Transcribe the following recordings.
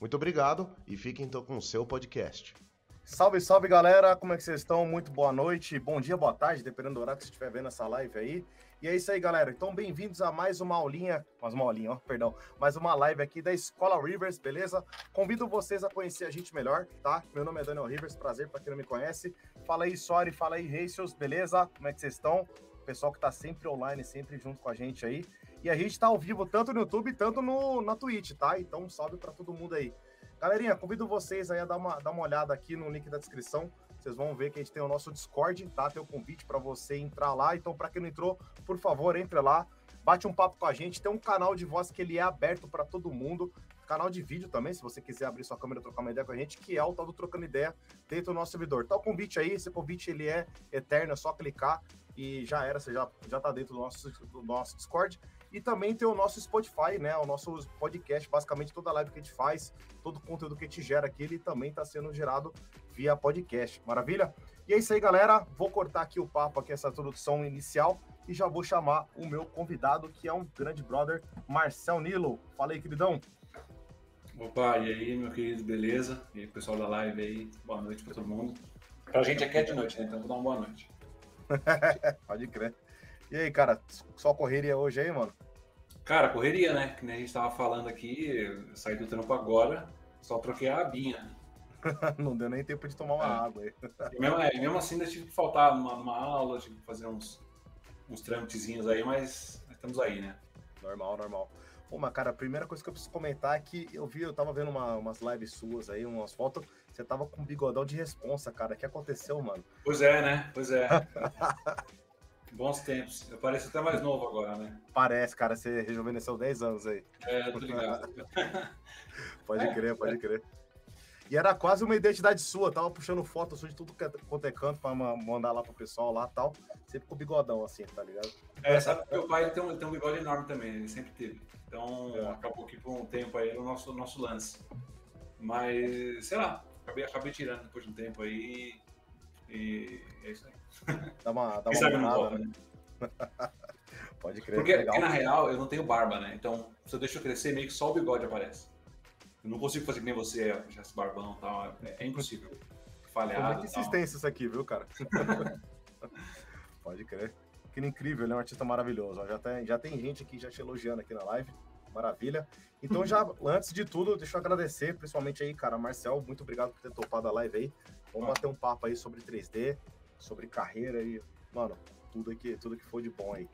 Muito obrigado e fiquem então com o seu podcast. Salve, salve galera, como é que vocês estão? Muito boa noite, bom dia, boa tarde, dependendo do horário que você estiver vendo essa live aí. E é isso aí, galera. Então, bem-vindos a mais uma aulinha, mais uma aulinha, ó, perdão, mais uma live aqui da Escola Rivers, beleza? Convido vocês a conhecer a gente melhor, tá? Meu nome é Daniel Rivers, prazer para quem não me conhece. Fala aí, Sorry, fala aí, Ratios, beleza? Como é que vocês estão? Pessoal que tá sempre online, sempre junto com a gente aí. E a gente tá ao vivo tanto no YouTube, tanto no, na Twitch, tá? Então, um salve para todo mundo aí. Galerinha, convido vocês aí a dar uma, dar uma olhada aqui no link da descrição. Vocês vão ver que a gente tem o nosso Discord, tá? Tem o convite para você entrar lá. Então, para quem não entrou, por favor, entre lá. Bate um papo com a gente. Tem um canal de voz que ele é aberto para todo mundo. Canal de vídeo também, se você quiser abrir sua câmera e trocar uma ideia com a gente, que é o tal do Trocando Ideia dentro do nosso servidor. Tá o convite aí, esse convite ele é eterno, é só clicar e já era, você já, já tá dentro do nosso, do nosso Discord. E também tem o nosso Spotify, né? O nosso podcast, basicamente toda live que a gente faz, todo o conteúdo que a gente gera aqui, ele também está sendo gerado via podcast. Maravilha? E é isso aí, galera. Vou cortar aqui o papo, aqui, essa introdução inicial, e já vou chamar o meu convidado, que é um grande brother, Marcel Nilo. Fala aí, queridão. Opa, e aí, meu querido, beleza? E aí, pessoal da live aí, boa noite para todo mundo. Pra gente aqui é de noite, né? Então vou dar uma boa noite. Pode crer. E aí, cara, só correria hoje aí, mano? Cara, correria, né? Que nem a gente tava falando aqui, saí do trampo agora, só troquei a abinha. não deu nem tempo de tomar uma é. água aí. E mesmo, é, mesmo assim, ainda tive que faltar numa, numa aula, tive que fazer uns, uns trâmitezinhos aí, mas estamos aí, né? Normal, normal. Pô, mas cara, a primeira coisa que eu preciso comentar é que eu vi, eu tava vendo uma, umas lives suas aí, umas fotos, você tava com um bigodão de responsa, cara. O que aconteceu, mano? Pois é, né? Pois é. Bons tempos. Eu pareço até mais novo agora, né? Parece, cara. Você rejuvenesceu 10 anos aí. É, tô ligado. pode crer, pode é. crer. E era quase uma identidade sua. Tava puxando foto sua de tudo é, quanto é canto pra mandar lá pro pessoal lá e tal. Sempre com o bigodão assim, tá ligado? É, sabe que meu pai tem um, tem um bigode enorme também. Ele sempre teve. Então, é. acabou que por um tempo aí o nosso, nosso lance. Mas, sei lá, acabei, acabei tirando depois de um tempo aí. E é isso aí. Dá uma, dá uma mudada, né? Pode crer. Porque, porque, na real eu não tenho barba, né? Então, se eu deixo crescer, meio que só o bigode aparece. Eu não consigo fazer que nem você, já esse barbão e tal. É, é impossível. Falhado. É muita insistência isso aqui, viu, cara? Pode crer. Que incrível, ele é um artista maravilhoso. Já tem, já tem gente aqui já te elogiando aqui na live. Maravilha. Então, já antes de tudo, deixa eu agradecer, principalmente aí, cara, Marcel, muito obrigado por ter topado a live aí. Vamos bater um papo aí sobre 3D, sobre carreira e, mano, tudo que, tudo que for de bom aí.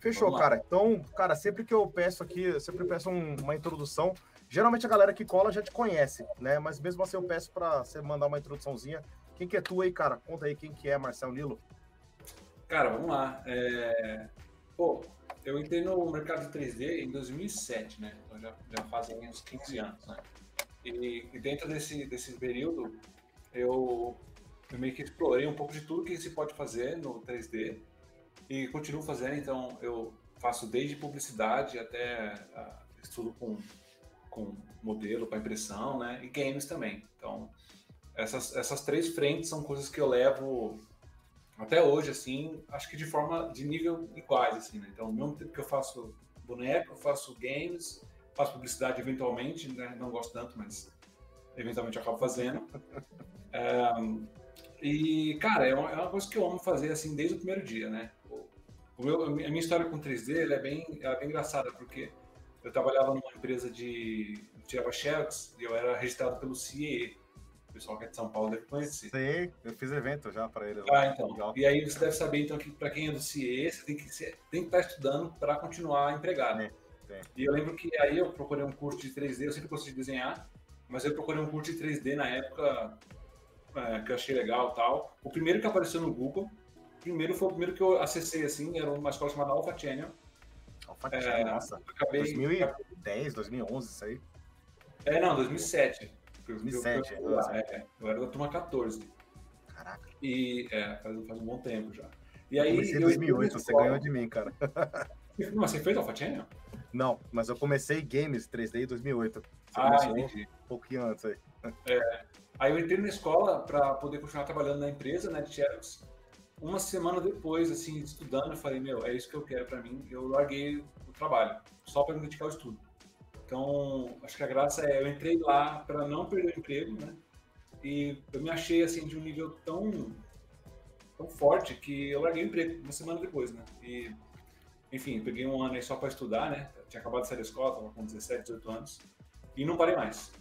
Fechou, cara. Então, cara, sempre que eu peço aqui, eu sempre peço um, uma introdução. Geralmente a galera que cola já te conhece, né? Mas mesmo assim eu peço para você mandar uma introduçãozinha. Quem que é tu aí, cara? Conta aí quem que é Marcel Nilo. Cara, vamos lá. É... Pô, eu entrei no mercado de 3D em 2007, né? Então já, já fazem uns 15 anos, né? E, e dentro desse, desse período, eu eu meio que explorei um pouco de tudo que se pode fazer no 3D e continuo fazendo. Então, eu faço desde publicidade até uh, estudo com, com modelo para impressão, né? E games também. Então, essas, essas três frentes são coisas que eu levo até hoje, assim, acho que de forma, de nível iguais, assim, né? Então, ao mesmo tempo que eu faço boneco, eu faço games, faço publicidade eventualmente, né? Não gosto tanto, mas eventualmente eu acabo fazendo. Um, e, cara, é uma, é uma, coisa que eu amo fazer, assim, desde o primeiro dia, né? O meu, a minha história com 3D, é bem, é bem engraçada, porque eu trabalhava numa empresa de... tirava xerox e eu era registrado pelo CIE. O pessoal que é de São Paulo deve conhecer. Sim, eu fiz evento já para eles. Ah, então. Legal. E aí você deve saber, então, que para quem é do CIE, você tem que, ser, tem que estar estudando para continuar empregado. Sim, sim. E eu lembro que aí eu procurei um curso de 3D, eu sempre gostei de desenhar, mas eu procurei um curso de 3D na época é, que eu achei legal tal. O primeiro que apareceu no Google, primeiro foi o primeiro que eu acessei, assim, era uma escola chamada Alpha Channel. Alpha é, nossa. Acabei, 2010, 2011, isso aí. É, não, 2007. 2007. Eu, eu, é, eu era da turma 14. Caraca. E é, faz, faz um bom tempo já. E aí, eu comecei em 2008, você ganhou de mim, cara. Não, você fez Alpha Channel? Não, mas eu comecei games 3D em 2008. Você ah, entendi. Um pouquinho antes aí. É, aí eu entrei na escola para poder continuar trabalhando na empresa, né, de Xerox. Uma semana depois, assim, estudando, eu falei, meu, é isso que eu quero para mim. Eu larguei o trabalho, só para dedicar ao estudo. Então, acho que a graça é, eu entrei lá para não perder o emprego, né? E eu me achei, assim, de um nível tão, tão forte que eu larguei o emprego uma semana depois, né? E enfim, peguei um ano aí só para estudar, né? tinha acabado de sair da escola, estava com 17, 18 anos. E não parei mais.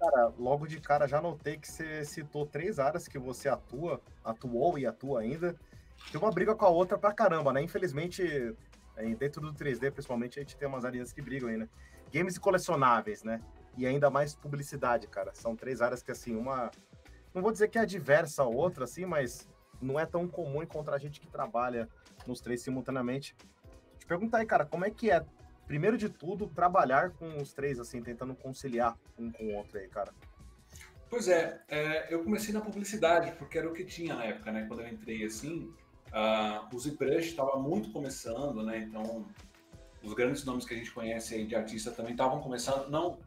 Cara, logo de cara já notei que você citou três áreas que você atua, atuou e atua ainda. Tem uma briga com a outra pra caramba, né? Infelizmente, dentro do 3D, principalmente, a gente tem umas áreas que brigam aí, né? Games e colecionáveis, né? E ainda mais publicidade, cara. São três áreas que, assim, uma. Não vou dizer que é diversa a outra, assim, mas não é tão comum encontrar gente que trabalha nos três simultaneamente. Te perguntar aí, cara, como é que é, primeiro de tudo, trabalhar com os três, assim, tentando conciliar um com o outro aí, cara? Pois é, é eu comecei na publicidade, porque era o que tinha na época, né? Quando eu entrei assim, uh, o ZBrush estava muito começando, né? Então, os grandes nomes que a gente conhece aí de artista também estavam começando, não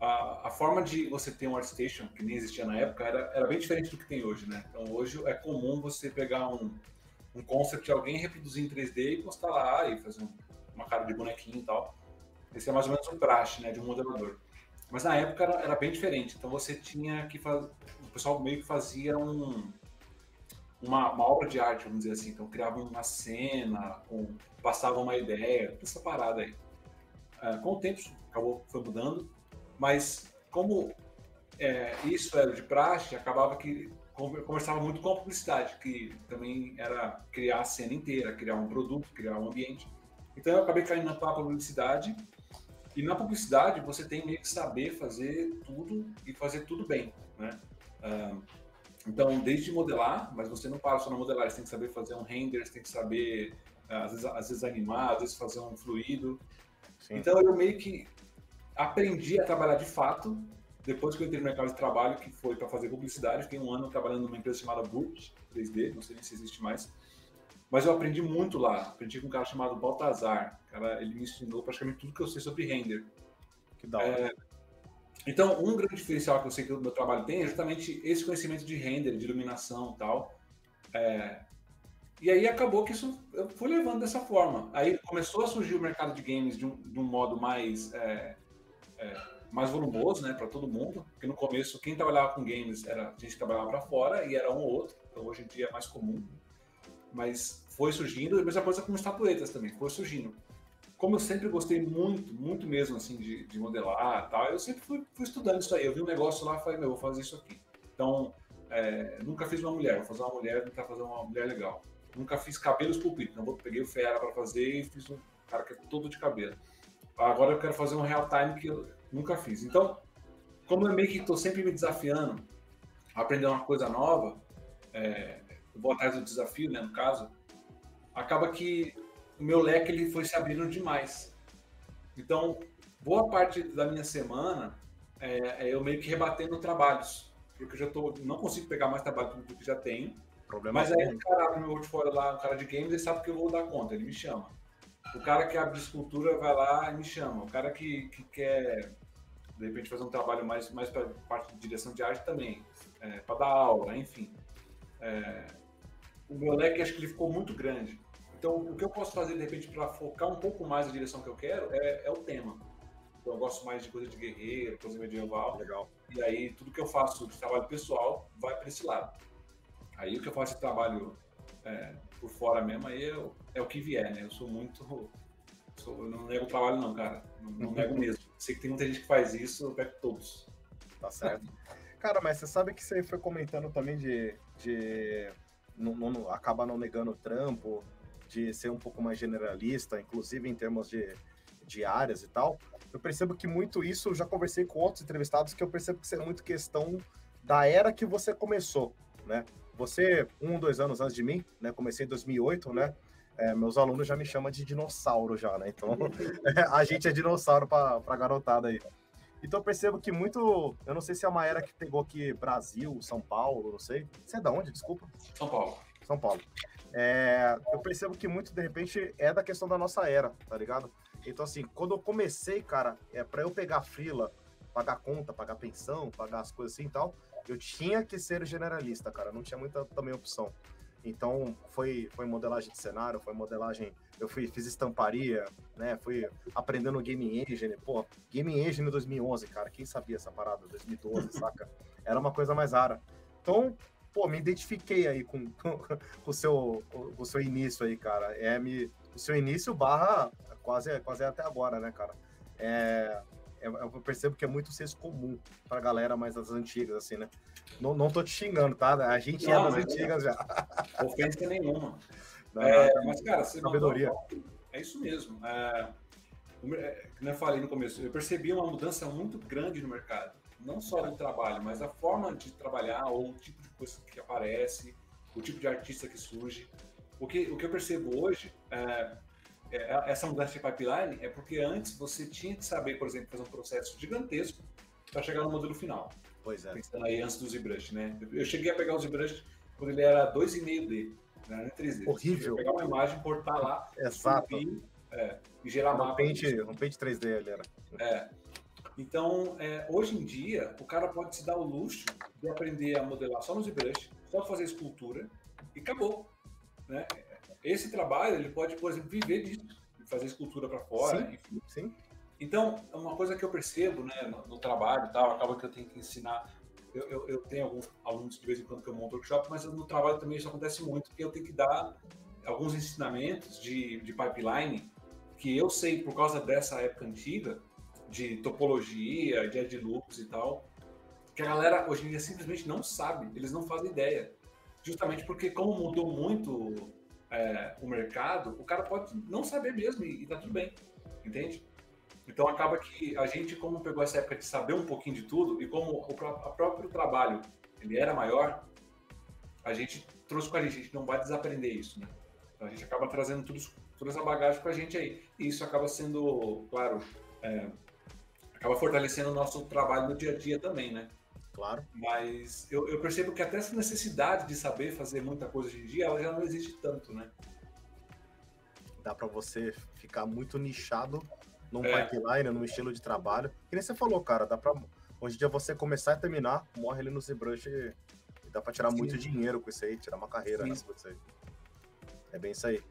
a, a, forma de você ter um ArtStation, que nem existia na época, era, era bem diferente do que tem hoje, né? Então hoje é comum você pegar um, um concept de alguém, reproduzir em 3D e postar lá e fazer um, uma cara de bonequinho e tal. Esse é mais ou menos um praxe, né, de um modelador. Mas na época era, era bem diferente. Então você tinha que fazer, o pessoal meio que fazia um, uma, uma, obra de arte, vamos dizer assim. Então criava uma cena, com, passava uma ideia, essa parada aí. Uh, com o tempo acabou foi mudando mas como é, isso era de praxe, acabava que conversava muito com a publicidade, que também era criar a cena inteira, criar um produto, criar um ambiente. Então eu acabei caindo na publicidade, e na publicidade você tem meio que saber fazer tudo e fazer tudo bem, né? Uh, então, desde modelar, mas você não para só na modelar, você tem que saber fazer um render, você tem que saber, às vezes, às vezes animar, às vezes fazer um fluido. Sim. Então, eu meio que aprendi a trabalhar de fato depois que eu entrei no mercado de trabalho, que foi para fazer publicidade. Fiquei um ano trabalhando numa empresa chamada Boot 3D, não sei nem se existe mais. Mas eu aprendi muito lá. Aprendi com um cara chamado Baltazar. Cara, ele me ensinou praticamente tudo que eu sei sobre render. Que da hora. É, então, um grande diferencial que eu sei que o meu trabalho tem é justamente esse conhecimento de render, de iluminação e tal. É, e aí acabou que isso eu fui levando dessa forma. Aí começou a surgir o mercado de games de um, de um modo mais é, é, mais volumoso, né, para todo mundo. Porque no começo, quem trabalhava com games era a gente que trabalhava para fora e era um ou outro. Então hoje em dia é mais comum. Mas foi surgindo, e a mesma coisa com estatuetas também, foi surgindo. Como eu sempre gostei muito, muito mesmo, assim, de, de modelar tal, eu sempre fui, fui, estudando isso aí. Eu vi um negócio lá e falei, meu, vou fazer isso aqui. Então, é, nunca fiz uma mulher, vou fazer uma mulher, tentar fazer uma mulher legal. Nunca fiz cabelo esculpido, então vou, peguei o Fera para fazer e fiz um cara que é todo de cabelo. Agora eu quero fazer um real time que eu nunca fiz. Então, como eu meio que estou sempre me desafiando a aprender uma coisa nova, é, eu vou atrás do desafio, né, no caso, acaba que o meu leque ele foi se abrindo demais. Então, boa parte da minha semana é, é eu meio que rebatendo trabalhos, porque eu já tô, não consigo pegar mais trabalho do que já tenho. Problema mas aí o cara abre meu portfólio lá, o cara de games, ele sabe que eu vou dar conta, ele me chama. O cara que abre escultura vai lá e me chama. O cara que, que quer, de repente, fazer um trabalho mais, mais para parte de direção de arte também, é, para dar aula, enfim. É, o meu leque acho que ele ficou muito grande. Então, o que eu posso fazer, de repente, para focar um pouco mais a direção que eu quero é, é o tema. Então, eu gosto mais de coisa de guerreiro, coisa medieval. Legal. E aí, tudo que eu faço de trabalho pessoal vai para esse lado. Aí, o que eu faço de trabalho é, por fora mesmo, aí eu, é o que vier, né? Eu sou muito. Sou, eu não nego trabalho, não, cara. Não, não nego mesmo. Sei que tem muita gente que faz isso, eu pego todos. Tá certo. cara, mas você sabe que você foi comentando também de. de não, não, acaba não negando o trampo, de ser um pouco mais generalista, inclusive em termos de, de áreas e tal. Eu percebo que muito isso, eu já conversei com outros entrevistados, que eu percebo que isso é muito questão da era que você começou, né? Você, um, dois anos antes de mim, né? Comecei em 2008, né? é, meus alunos já me chamam de dinossauro já, né? Então, a gente é dinossauro para a garotada aí. Então eu percebo que muito. Eu não sei se é uma era que pegou aqui Brasil, São Paulo, não sei. Você é da onde? Desculpa. São Paulo. São Paulo. É, eu percebo que muito, de repente, é da questão da nossa era, tá ligado? Então, assim, quando eu comecei, cara, é para eu pegar fila, pagar conta, pagar pensão, pagar as coisas assim e tal, eu tinha que ser generalista, cara. Não tinha muita também opção. Então, foi, foi modelagem de cenário, foi modelagem. Eu fui, fiz estamparia, né? Fui aprendendo Game Engine. Pô, Game Engine 2011, cara. Quem sabia essa parada? 2012, saca? Era uma coisa mais rara. Então, pô, me identifiquei aí com, com, com o, seu, com o seu início aí, cara. É, me, o seu início barra quase, quase até agora, né, cara? É, é eu percebo que é muito senso comum pra galera mais das antigas, assim, né? Não, não tô te xingando, tá? A gente não, é das antigas já. Ofensa nenhuma. Não, é, mas, cara, você sabedoria. é isso mesmo. É, como eu falei no começo, eu percebi uma mudança muito grande no mercado. Não só no trabalho, mas a forma de trabalhar, ou o tipo de coisa que aparece, o tipo de artista que surge. O que, o que eu percebo hoje, é, é, essa mudança de pipeline, é porque antes você tinha que saber, por exemplo, fazer um processo gigantesco para chegar no modelo final. Pois é. Pensando aí antes do ZBrush, né? Eu cheguei a pegar o ZBrush quando ele era 2,5D, né? 3D. Horrível. Pegar uma imagem, cortar lá, Exato. Subir, é, e gerar um mapa. Pente, um pente 3D ali era. É. Então, é, hoje em dia, o cara pode se dar o luxo de aprender a modelar só no ZBrush, só fazer escultura e acabou. Né? Esse trabalho, ele pode, por exemplo, viver disso, fazer escultura para fora, sim, enfim. Sim. Então, é uma coisa que eu percebo né, no, no trabalho tal, acaba que eu tenho que ensinar. Eu, eu, eu, tenho alguns alunos de vez em quando que eu monto workshop, mas no trabalho também isso acontece muito, porque eu tenho que dar alguns ensinamentos de, de pipeline que eu sei por causa dessa época antiga, de topologia, de edge loops e tal, que a galera hoje em dia simplesmente não sabe, eles não fazem ideia. Justamente porque, como mudou muito é, o mercado, o cara pode não saber mesmo e, e tá tudo bem, entende? Então acaba que a gente, como pegou essa época de saber um pouquinho de tudo e como o próprio trabalho ele era maior, a gente trouxe com a gente, a gente não vai desaprender isso, né? Então a gente acaba trazendo tudo, toda essa bagagem com a gente aí. E isso acaba sendo, claro, é, acaba fortalecendo o nosso trabalho no dia a dia também, né? Claro. Mas eu, eu percebo que até essa necessidade de saber fazer muita coisa hoje em dia, ela já não existe tanto, né? Dá para você ficar muito nichado num é. pipeline, num estilo de trabalho. Que nem você falou, cara, dá pra. Hoje em dia você começar e terminar, morre ali no ZBrush e, e dá pra tirar Sim. muito dinheiro com isso aí, tirar uma carreira nessa coisa aí. É bem isso aí.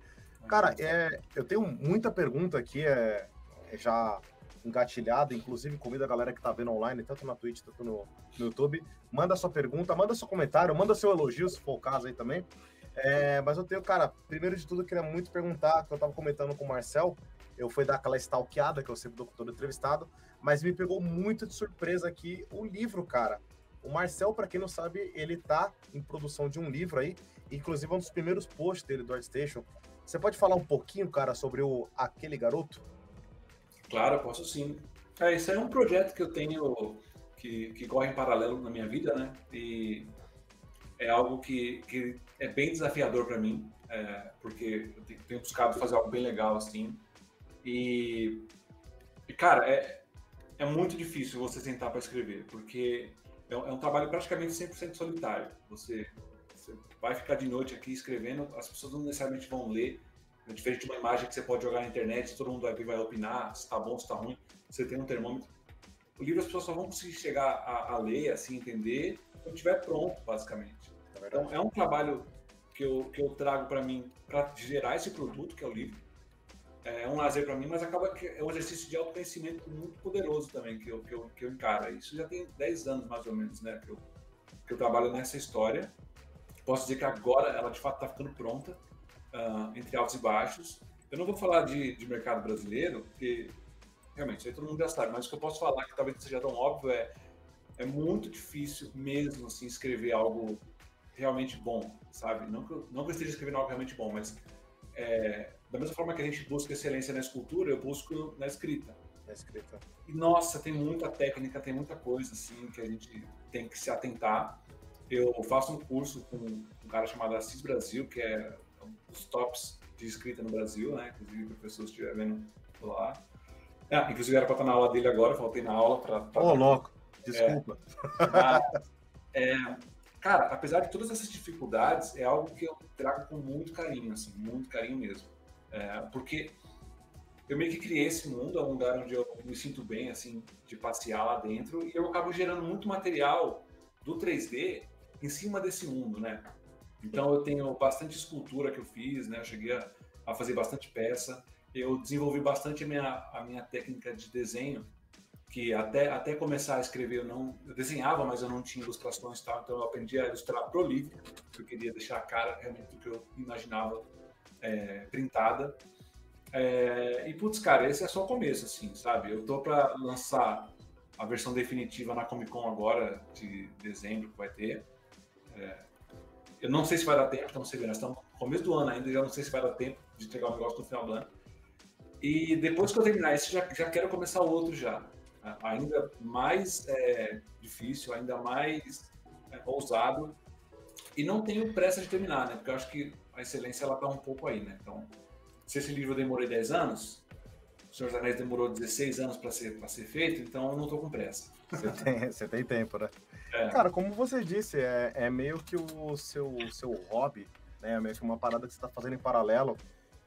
Cara, é, eu tenho muita pergunta aqui, é, é já engatilhada, inclusive convido a galera que tá vendo online, tanto na Twitch, tanto no, no YouTube, manda sua pergunta, manda seu comentário, manda seu elogio, se for o caso aí também. É, mas eu tenho, cara, primeiro de tudo, eu queria muito perguntar, que eu tava comentando com o Marcel, eu fui dar aquela stalkeada, que eu sempre dou com todo entrevistado, mas me pegou muito de surpresa aqui o livro, cara. O Marcel, para quem não sabe, ele tá em produção de um livro aí, inclusive é um dos primeiros posts dele do ArtStation. Você pode falar um pouquinho, cara, sobre o Aquele Garoto? Claro, posso sim. É, isso é um projeto que eu tenho que, que corre em paralelo na minha vida, né? E é algo que, que é bem desafiador para mim, é, porque eu tenho, buscado fazer algo bem legal assim. E, e cara, é, é muito difícil você sentar para escrever, porque é um, é um, trabalho praticamente 100% solitário. Você, você vai ficar de noite aqui escrevendo, as pessoas não necessariamente vão ler, é diferente de uma imagem que você pode jogar na internet, todo mundo vai opinar se está bom, se está ruim, você tem um termômetro. O livro as pessoas só vão conseguir chegar a, a ler, assim, entender, quando estiver pronto, basicamente. É então, é um trabalho que eu, que eu trago para mim para gerar esse produto, que é o livro, é um lazer para mim, mas acaba que é um exercício de autoconhecimento muito poderoso também que eu, que eu, que eu encaro. Isso já tem 10 anos mais ou menos, né, que eu, que eu trabalho nessa história. Posso dizer que agora ela de fato está ficando pronta, uh, entre altos e baixos. Eu não vou falar de, de mercado brasileiro, porque realmente aí todo mundo já sabe, mas o que eu posso falar que talvez seja tão óbvio é é muito difícil mesmo assim escrever algo realmente bom, sabe? Não que eu, não que eu esteja escrevendo algo realmente bom, mas é, da mesma forma que a gente busca excelência na escultura, eu busco na escrita. Na escrita. E nossa, tem muita técnica, tem muita coisa assim que a gente tem que se atentar. Eu faço um curso com um cara chamado Assis Brasil, que é dos tops de escrita no Brasil, né? Inclusive, o professor estiver vendo lá. Ah, inclusive, era para estar na aula dele agora, faltei na aula para. Ô, oh, louco, desculpa. É, é, cara, apesar de todas essas dificuldades, é algo que eu trago com muito carinho, assim, muito carinho mesmo. É, porque eu meio que criei esse mundo, é um lugar onde eu me sinto bem, assim, de passear lá dentro, e eu acabo gerando muito material do 3D em cima desse mundo, né? Então eu tenho bastante escultura que eu fiz, né? Eu cheguei a, a fazer bastante peça, eu desenvolvi bastante a minha, a minha técnica de desenho, que até, até começar a escrever eu não eu desenhava, mas eu não tinha ilustrações e tal, então eu aprendi a ilustrar pro livro, porque eu queria deixar a cara realmente do que eu imaginava é, printada. É, e putz, cara, esse é só o começo, assim, sabe? Eu tô para lançar a versão definitiva na Comic Con agora, de dezembro, que vai ter. É, eu não sei se vai dar tempo, estamos chegando, estamos no começo do ano ainda, já não sei se vai dar tempo de entregar o negócio no final do ano. E depois que eu terminar esse, já, já quero começar o outro já. Ainda mais é, difícil, ainda mais é, ousado. E não tenho pressa de terminar, né? Porque eu acho que a excelência ela tá um pouco aí, né? Então, se esse livro eu demorei 10 anos, o Senhor dos Anéis demorou 16 anos para ser, ser feito, então eu não tô com pressa. Você tem, você tem tempo, né? É. Cara, como você disse, é, é meio que o seu, seu hobby, né? É meio que uma parada que você está fazendo em paralelo.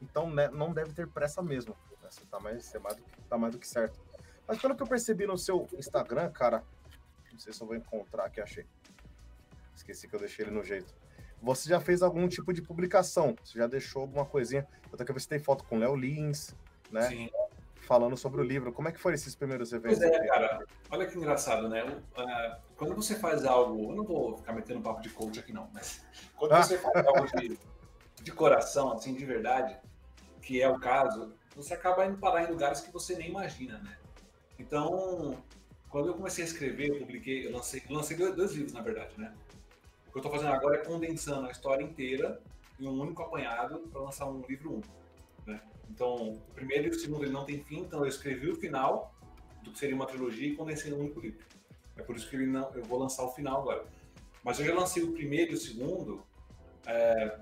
Então né, não deve ter pressa mesmo. Né? Você tá mais, você é mais do, tá mais do que certo. Mas pelo que eu percebi no seu Instagram, cara, não sei se eu vou encontrar aqui, achei. Esqueci que eu deixei ele no jeito. Você já fez algum tipo de publicação? Você já deixou alguma coisinha? Eu tô querendo ver se tem foto com Léo Lins, né? Sim falando sobre o livro. Como é que foram esses primeiros eventos? Pois é, cara. Olha que engraçado, né? Quando você faz algo, eu não vou ficar metendo papo de coach aqui não, mas quando ah. você faz algo de, de coração, assim, de verdade, que é o caso, você acaba indo parar em lugares que você nem imagina, né? Então, quando eu comecei a escrever, eu publiquei, eu lancei, eu lancei dois, dois livros, na verdade, né? O que eu estou fazendo agora é condensando a história inteira em um único apanhado para lançar um livro único, né? Então, o primeiro e o segundo ele não tem fim, então eu escrevi o final do que seria uma trilogia e condensei num único livro. É por isso que ele não, eu vou lançar o final agora. Mas eu já lancei o primeiro e o segundo, é,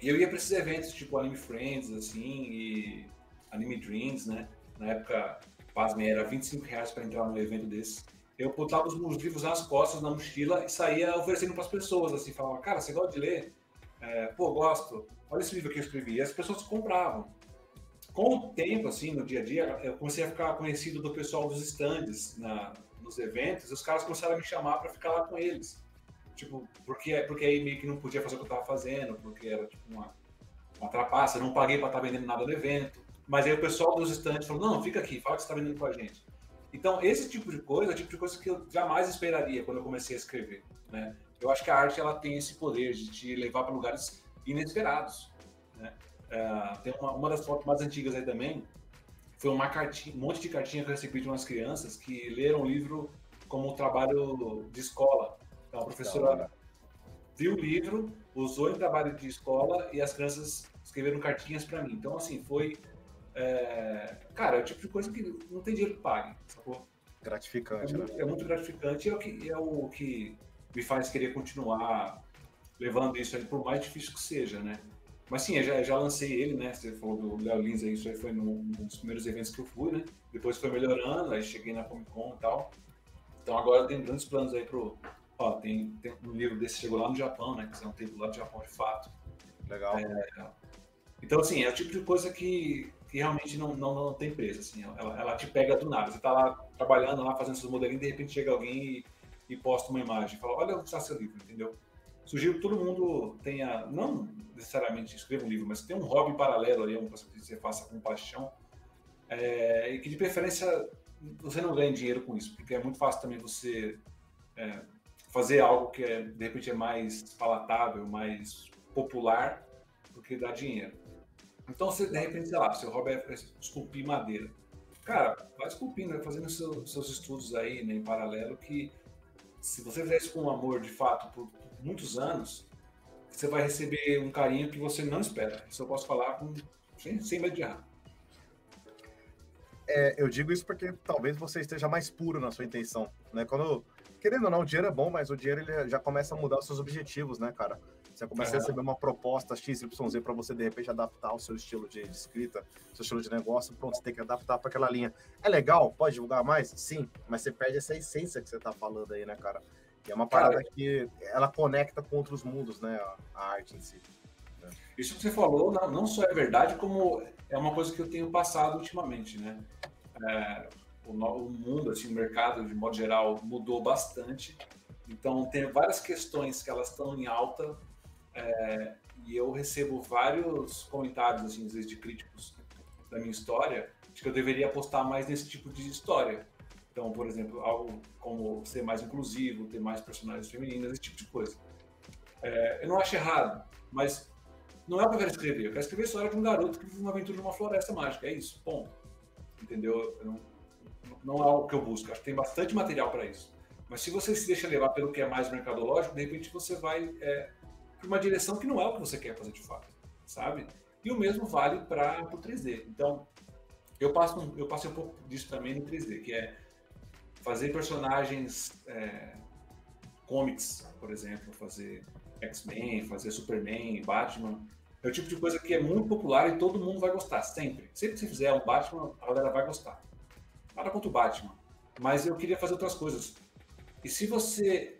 e eu ia para esses eventos tipo Anime Friends, assim, e Anime Dreams, né? Na época, pasmem, era 25 reais para entrar num evento desse. Eu botava os meus livros nas costas, na mochila, e saía oferecendo para as pessoas, assim, falava, cara, você gosta de ler? É, Pô, gosto. Olha esse livro que eu escrevi. E as pessoas compravam com o tempo, assim, no dia a dia, eu comecei a ficar conhecido do pessoal dos stands na, nos eventos, os caras começaram a me chamar para ficar lá com eles. Tipo, porque, porque aí meio que não podia fazer o que eu tava fazendo, porque era tipo uma, uma trapaça, eu não paguei para estar tá vendendo nada no evento. Mas aí o pessoal dos stands falou: não, fica aqui, fala que você está vendendo com a gente. Então, esse tipo de coisa é o tipo de coisa que eu jamais esperaria quando eu comecei a escrever. Né? Eu acho que a arte ela tem esse poder de te levar para lugares inesperados. Né? É, tem uma, uma das fotos mais antigas aí também, foi uma cartinha, um monte de cartinha que eu recebi de umas crianças que leram o livro como um trabalho de escola. Então a professora viu o livro, usou em trabalho de escola e as crianças escreveram cartinhas para mim. Então, assim, foi. É... Cara, é o tipo de coisa que não tem dinheiro que pague, sacou? Gratificante, é muito, né? É muito gratificante e é o, que, é o que me faz querer continuar levando isso aí, por mais difícil que seja, né? Mas sim, eu já, já lancei ele, né? Você falou do Léo Lins aí, isso aí foi num, dos primeiros eventos que eu fui, né? Depois foi melhorando, aí cheguei na Comic Con e tal. Então agora tem grandes planos aí pro. Ó, tem, tem um livro desse chegou lá no Japão, né? Que é um tempo lá do Japão de fato. Legal. É, então, assim, é o tipo de coisa que, que realmente não, não, não tem preço, assim. Ela, ela te pega do nada. Você tá lá trabalhando, lá fazendo seus modelinhos, de repente chega alguém e, e posta uma imagem. Fala, olha onde está seu livro, entendeu? Sugiro que todo mundo tenha, não necessariamente escreva um livro, mas tenha um hobby paralelo ali, uma coisa que você faça com paixão, é, e que de preferência você não ganhe dinheiro com isso, porque é muito fácil também você é, fazer algo que é, de repente é mais palatável, mais popular, do que dar dinheiro. Então, você, de repente, sei lá, seu hobby é esculpir madeira. Cara, vai esculpindo, vai fazendo seu, seus estudos aí né, em paralelo, que se você fizer isso com amor, de fato, por, muitos anos, você vai receber um carinho que você não espera. Isso eu posso falar com, sem, sem medo de errar. É, eu digo isso porque talvez você esteja mais puro na sua intenção, né? Quando, querendo ou não, o dinheiro é bom, mas o dinheiro ele já começa a mudar os seus objetivos, né, cara? Você começa a receber uma proposta XYZ para você, de repente, adaptar o seu estilo de, de, escrita, seu estilo de negócio, pronto, você tem que adaptar para aquela linha. É legal? Pode divulgar mais? Sim, mas você perde essa essência que você tá falando aí, né, cara? É uma parada cara, que ela conecta com outros mundos, né, a, arte em si. Né? Isso que você falou não, não só é verdade, como é uma coisa que eu tenho passado ultimamente, né? É, o, o mundo, assim, o mercado, de modo geral, mudou bastante. Então, tem várias questões que elas estão em alta é, e eu recebo vários comentários, assim, às vezes, de críticos da minha história, de que eu deveria apostar mais nesse tipo de história. Então, por exemplo, algo como ser mais inclusivo, ter mais personagens femininas, esse tipo de coisa. É, eu não acho errado, mas não é o que eu quero escrever. Eu quero escrever a história de um garoto que vive uma aventura numa floresta mágica. É isso, ponto. Entendeu? Não, não é o que eu busco. Acho que tem bastante material para isso. Mas se você se deixa levar pelo que é mais mercadológico, de repente você vai é, para uma direção que não é o que você quer fazer de fato, sabe? E o mesmo vale para o 3D. Então, eu passo eu passei um pouco disso também no 3D, que é fazer personagens é, comics, por exemplo, fazer X-Men, fazer Superman, Batman. É o tipo de coisa que é muito popular e todo mundo vai gostar, sempre. Sempre que você fizer um Batman, a galera vai gostar. Nada contra o Batman. Mas eu queria fazer outras coisas. E se você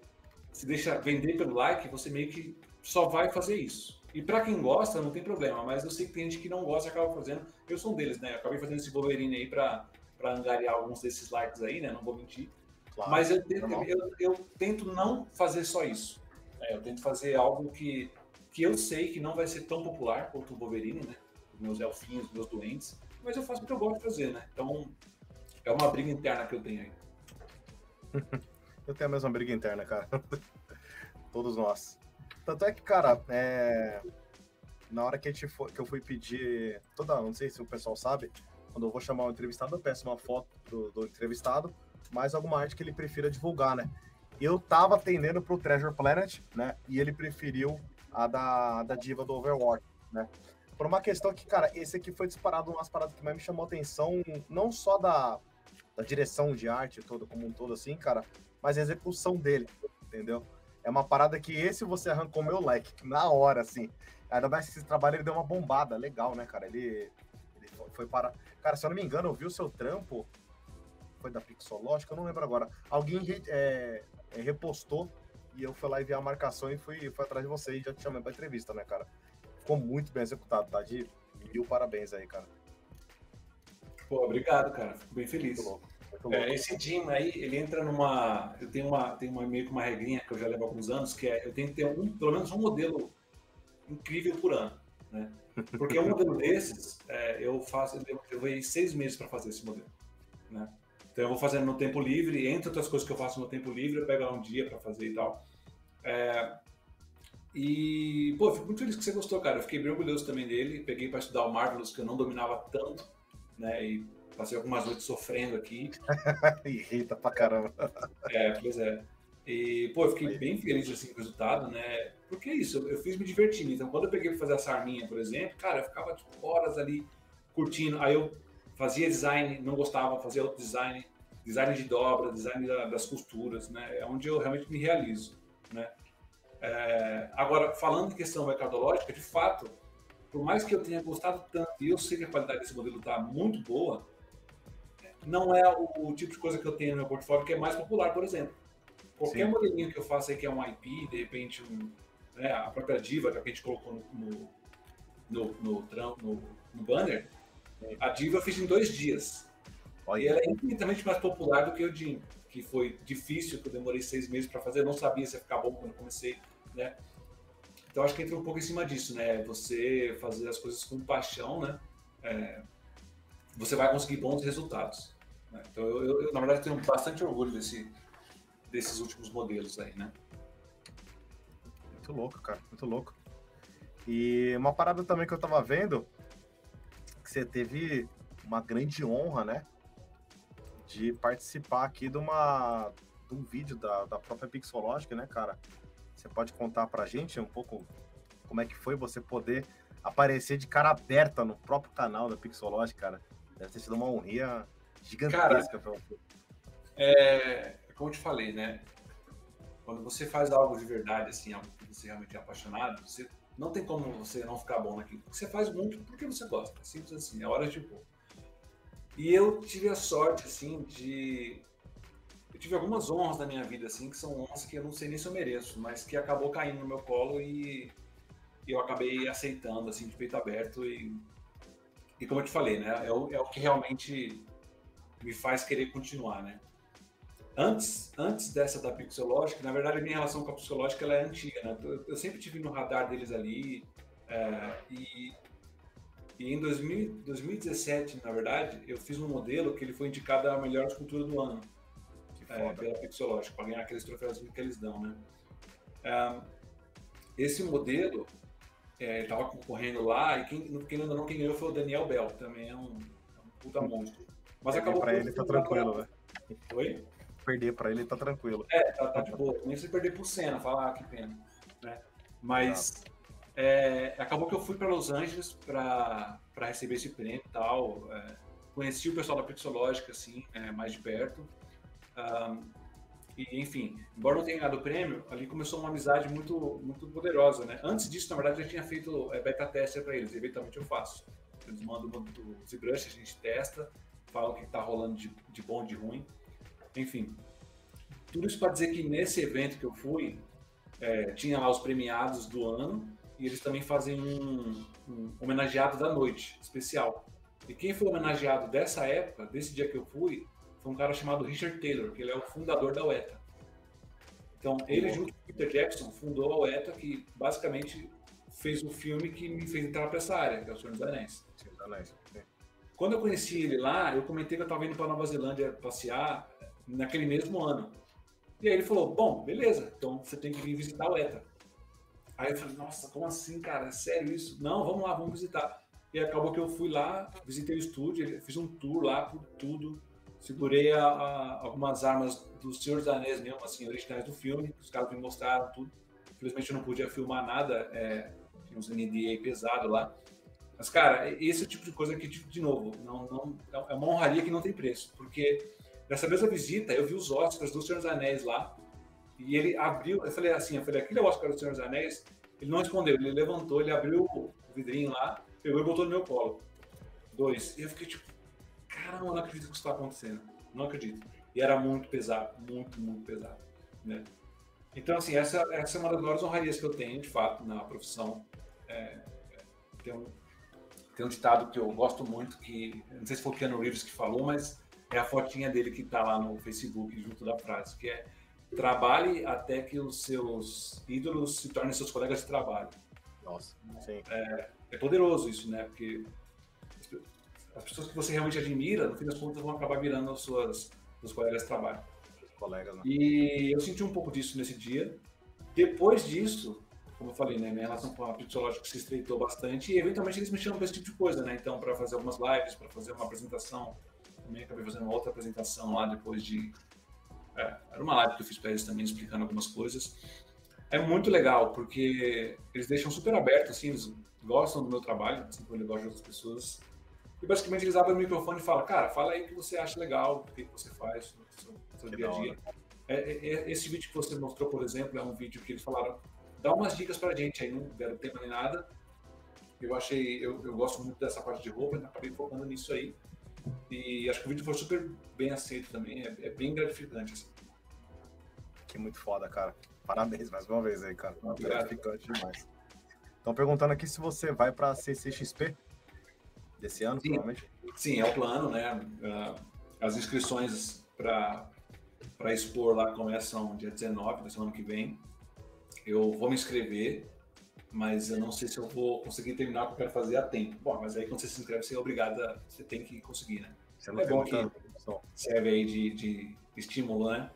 se deixa vender pelo like, você meio que só vai fazer isso. E para quem gosta, não tem problema, mas eu sei que tem gente que não gosta e acaba fazendo. Eu sou um deles, né? Eu acabei fazendo esse Wolverine aí para angariar alguns desses likes aí, né? Não vou mentir. Claro, mas eu tento, eu, eu tento não fazer só isso. É, eu tento fazer algo que, que eu sei que não vai ser tão popular quanto o Wolverine, né? Os meus elfinhos, os meus doentes. Mas eu faço o que eu gosto de fazer, né? Então, é uma briga interna que eu tenho aí. eu tenho a mesma briga interna, cara. Todos nós. Tanto é que, cara, é... na hora que, a gente foi, que eu fui pedir, toda, não sei se o pessoal sabe, quando eu vou chamar um entrevistado, eu peço uma foto do, do entrevistado, mais alguma arte que ele prefira divulgar, né? Eu tava atendendo pro Treasure Planet, né? E ele preferiu a da, da diva do Overwatch, né? Por uma questão que, cara, esse aqui foi disparado umas paradas que mais me chamou atenção, não só da, da direção de arte toda, como um todo, assim, cara, mas a execução dele, entendeu? É uma parada que esse você arrancou meu leque, na hora, assim. Ainda mais que esse trabalho ele deu uma bombada legal, né, cara? Ele foi para. Cara, se eu não me engano, eu vi o seu trampo. Foi da Pixológica, eu não lembro agora. Alguém é, é, repostou e eu fui lá e vi a marcação e fui, fui atrás de você e já te chamei pra entrevista, né, cara? Ficou muito bem executado, tá? De mil parabéns aí, cara. Pô, obrigado, cara. Fico bem feliz. Muito louco. É, esse Jim aí, ele entra numa. Eu tenho uma, tenho uma, meio que uma regrinha que eu já levo alguns anos, que é eu tenho que ter um, pelo menos um modelo incrível por ano. Né? Porque um modelo desses, é, eu faço, eu levei seis meses para fazer esse modelo. Né? Então eu vou fazendo no tempo livre, entre outras coisas que eu faço no tempo livre, eu pego um dia para fazer e tal. É, e, pô, fico muito feliz que você gostou, cara. Eu fiquei bem orgulhoso também dele. Peguei para estudar o Marvelous, que eu não dominava tanto, né? E Passei algumas noites sofrendo aqui. Irrita pra caramba. É, pois é. E, pô, eu fiquei bem feliz assim, com o resultado, né? Porque é isso, eu, fiz me divertindo. Então, quando eu peguei pra fazer a sarminha, por exemplo, cara, eu ficava tipo, horas ali curtindo. Aí eu fazia design, não gostava, fazia outro design, design de dobra, design da, das costuras, né? É onde eu realmente me realizo, né? É, agora, falando em questão mercadológica, de fato, por mais que eu tenha gostado tanto e eu sei que a qualidade desse modelo está muito boa, não é o, tipo de coisa que eu tenho no meu portfólio que é mais popular, por exemplo. Qualquer Sim. modelinho que eu faça aí que é um IP, de repente um, né, a própria diva que a gente colocou no, no, no, no, no, banner, a diva eu fiz em dois dias. Olha. E ela é infinitamente mais popular do que o Jim, que foi difícil, que eu demorei seis meses para fazer, eu não sabia se ia ficar bom quando eu comecei, né? Então acho que entra um pouco em cima disso, né? Você fazer as coisas com paixão, né? É, você vai conseguir bons resultados. Né? Então, eu, eu, na verdade, tenho bastante orgulho desse, desses últimos modelos aí, né? Muito louco, cara, muito louco. E uma parada também que eu tava vendo, que você teve uma grande honra, né? De participar aqui de uma de um vídeo da, da própria Pixológica, né, cara? Você pode contar pra gente um pouco como é que foi você poder aparecer de cara aberta no próprio canal da Pixológica, cara? Deve ter sido uma honria gigantesca para você. É, como eu te falei, né? Quando você faz algo de verdade, assim, algo que você realmente é apaixonado, você não tem como você não ficar bom naquilo. Você faz muito porque você gosta. Simples assim, é hora de pôr. E eu tive a sorte, assim, de. Eu tive algumas honras na minha vida, assim, que são honras que eu não sei nem se eu mereço, mas que acabou caindo no meu colo e eu acabei aceitando, assim, de peito aberto. E, e como eu te falei, né? É o, é o que realmente me faz querer continuar, né? Antes, antes dessa da Pixelógica, na verdade, a minha relação com a Pixelógica ela é antiga, né? Eu, sempre tive no radar deles ali. É, e, e em 2000, 2017, na verdade, eu fiz um modelo que ele foi indicado a melhor escultura do ano é, pela Pixelógica, para ganhar aqueles troféus que eles dão, né? É, esse modelo, é, estava concorrendo lá, e quem, quem, não, quem ganhou foi o Daniel Bell, também é um, um puta monstro. Mas acabou para ele tá tranquilo, né? Oi? Perder para ele, tá tranquilo. É, tá, tá de boa. Nem se perder pro Senna, falar ah, que pena. Né? Mas é, acabou que eu fui para Los Angeles para receber esse prêmio e tal. É, conheci o pessoal da Pixológica, assim, é, mais de perto. Um, e, enfim, embora não tenha ganhado o prêmio, ali começou uma amizade muito, muito poderosa, né? Antes disso, na verdade, eu já tinha feito é, beta tester para eles, eventualmente eu faço. Eles mandam o ZBrush, a gente testa, fala o que está rolando de, de bom e de ruim. Enfim, tudo isso para dizer que nesse evento que eu fui, é, tinha lá os premiados do ano e eles também fazem um, um, homenageado da noite especial. E quem foi homenageado dessa época, desse dia que eu fui, foi um cara chamado Richard Taylor, que ele é o fundador da UETA. Então, ele, junto com Peter Jackson, fundou a UETA, que basicamente fez o filme que me fez entrar para essa área, que é o Senhor dos Anéis. Senhor dos Anéis. Quando eu conheci ele lá, eu comentei que eu estava indo para Nova Zelândia passear naquele mesmo ano. E aí ele falou: Bom, beleza, então você tem que vir visitar o ETA. Aí eu falei: Nossa, como assim, cara? É sério isso? Não, vamos lá, vamos visitar. E acabou que eu fui lá, visitei o estúdio, fiz um tour lá por tudo. Segurei a, a, algumas armas do Senhor dos Anéis mesmo, assim, originais do filme. Os caras me mostraram tudo. Infelizmente eu não podia filmar nada, é, tinha uns NDA pesado lá. Mas, cara, esse é o tipo de coisa que, de novo, não, não, é uma honraria que não tem preço. Porque Nessa mesma visita, eu vi os Oscars do Senhor dos Anéis lá, e ele abriu, eu falei assim, eu falei, aquele é o Oscar do Senhor dos Anéis? Ele não respondeu, ele levantou, ele abriu o vidrinho lá, pegou e botou no meu colo. Dois. E eu fiquei tipo, caramba, não acredito que isso está acontecendo. Não acredito. E era muito pesado, muito, muito pesado. Né? Então, assim, essa, essa é uma das maiores honrarias que eu tenho, de fato, na profissão. É, tem, um, tem um ditado que eu gosto muito, que não sei se foi o Keanu Reeves que falou, mas é a fotinha dele que está lá no Facebook junto da frase, que é trabalhe até que os seus ídolos se tornem seus colegas de trabalho. Nossa, sim. É, é poderoso isso, né? Porque as pessoas que você realmente admira, no fim das contas, vão acabar virando as suas, seus colegas de trabalho. Colegas, né? E eu senti um pouco disso nesse dia. Depois disso, como eu falei, né, minha relação com a Pixológica se estreitou bastante e eventualmente eles me chamam para esse tipo de coisa, né? Então, para fazer algumas lives, para fazer uma apresentação também acabei fazendo uma outra apresentação lá depois de. É, era uma live que eu fiz para eles também explicando algumas coisas. É muito legal, porque eles deixam super aberto, assim, eles gostam do meu trabalho, assim como eu gosto de outras pessoas. E basicamente eles abrem o microfone e falam, cara, fala aí o que você acha legal, o que você faz no seu, no seu dia a dia. É, é, é, esse vídeo que você mostrou, por exemplo, é um vídeo que eles falaram, dá umas dicas pra gente aí, não deram tempo nem nada. Eu achei, eu, eu gosto muito dessa parte de roupa, então acabei focando nisso aí. E acho que o vídeo foi super bem aceito também, é, é bem gratificante. Assim. Que muito foda, cara. Parabéns mais uma vez aí, cara. Gratificante demais. Estão perguntando aqui se você vai para a CCXP desse ano, Sim. provavelmente. Sim, é o plano, né? Ah, as inscrições para expor lá começam dia 19 da semana que vem. Eu vou me inscrever, mas eu não sei se eu vou conseguir terminar o que eu quero fazer a tempo. Bom, mas aí quando você se inscreve, você é obrigado a, você tem que conseguir, né? Você não é bom que serve aí de, de estímulo, né?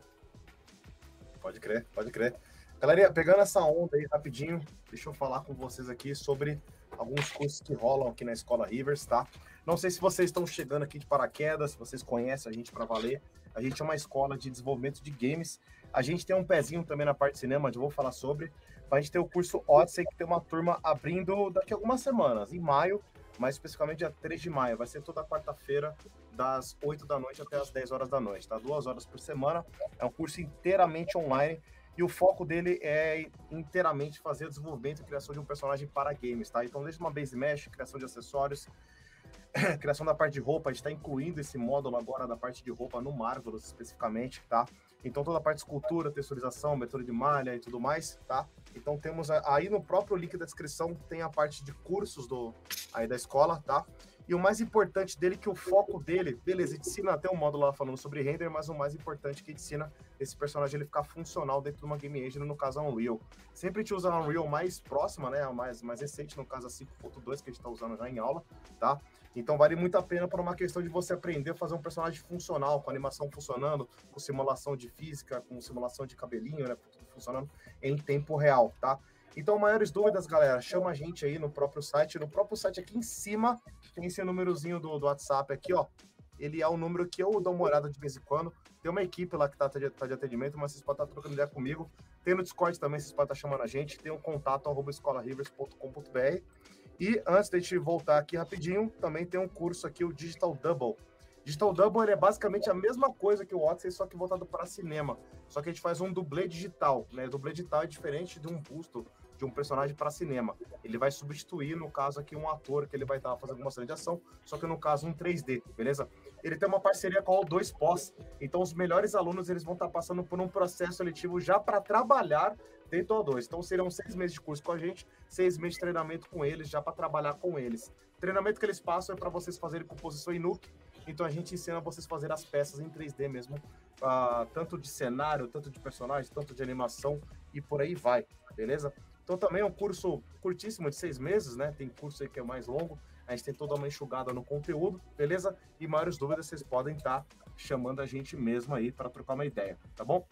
Pode crer, pode crer. Galerinha, pegando essa onda aí rapidinho, deixa eu falar com vocês aqui sobre alguns cursos que rolam aqui na Escola Rivers, tá? Não sei se vocês estão chegando aqui de paraquedas, se vocês conhecem a gente para valer. A gente é uma escola de desenvolvimento de games. A gente tem um pezinho também na parte de cinema, onde eu vou falar sobre. A gente tem o curso Odyssey, que tem uma turma abrindo daqui a algumas semanas, em maio, mais especificamente dia 3 de maio. Vai ser toda quarta-feira, das 8 da noite até as 10 horas da noite, tá? Duas horas por semana. É um curso inteiramente online. E o foco dele é inteiramente fazer o desenvolvimento e criação de um personagem para games, tá? Então, desde uma base mesh, criação de acessórios, criação da parte de roupa, a gente está incluindo esse módulo agora da parte de roupa no Marvelous especificamente, tá? Então toda a parte de escultura, texturização, método de malha e tudo mais, tá? Então temos aí no próprio link da descrição tem a parte de cursos do aí da escola, tá? E o mais importante dele, que o foco dele, beleza, ensina até um módulo lá falando sobre render, mas o mais importante que ensina esse personagem ele ficar funcional dentro de uma game engine, no caso a Unreal. Sempre a gente usa a Unreal mais próxima, né, a mais, mais recente, no caso a 5.2, que a gente está usando já em aula, tá? Então vale muito a pena por uma questão de você aprender a fazer um personagem funcional, com animação funcionando, com simulação de física, com simulação de cabelinho, né, funcionando em tempo real, tá? Então, maiores dúvidas, galera, chama a gente aí no próprio site. No próprio site aqui em cima tem esse númerozinho do, do WhatsApp aqui, ó. Ele é o número que eu dou uma olhada de vez em quando. Tem uma equipe lá que tá, tá de atendimento, mas vocês podem estar trocando ideia comigo. Tem no Discord também, vocês podem estar chamando a gente. Tem um contato arroba escolarivers.com.br. E antes de a gente voltar aqui rapidinho, também tem um curso aqui, o Digital Double. Digital Double é basicamente a mesma coisa que o Odyssey, só que voltado para cinema. Só que a gente faz um dublê digital, né? Dublê digital é diferente de um busto de um personagem para cinema. Ele vai substituir, no caso aqui, um ator que ele vai estar fazendo alguma cena de ação, só que no caso um 3D, beleza? Ele tem uma parceria com o 2 Pós, então os melhores alunos eles vão estar passando por um processo seletivo já para trabalhar dentro do O2. Então serão seis meses de curso com a gente, seis meses de treinamento com eles, já para trabalhar com eles. O treinamento que eles passam é para vocês fazerem composição em Nuke, então a gente ensina vocês a fazer as peças em 3D mesmo, uh, tanto de cenário, tanto de personagem, tanto de animação e por aí vai, beleza? Então também é um curso curtíssimo de seis meses, né? Tem curso aí que é mais longo. A gente tem toda uma enxugada no conteúdo, beleza? E maiores dúvidas vocês podem estar tá chamando a gente mesmo aí para trocar uma ideia, tá bom?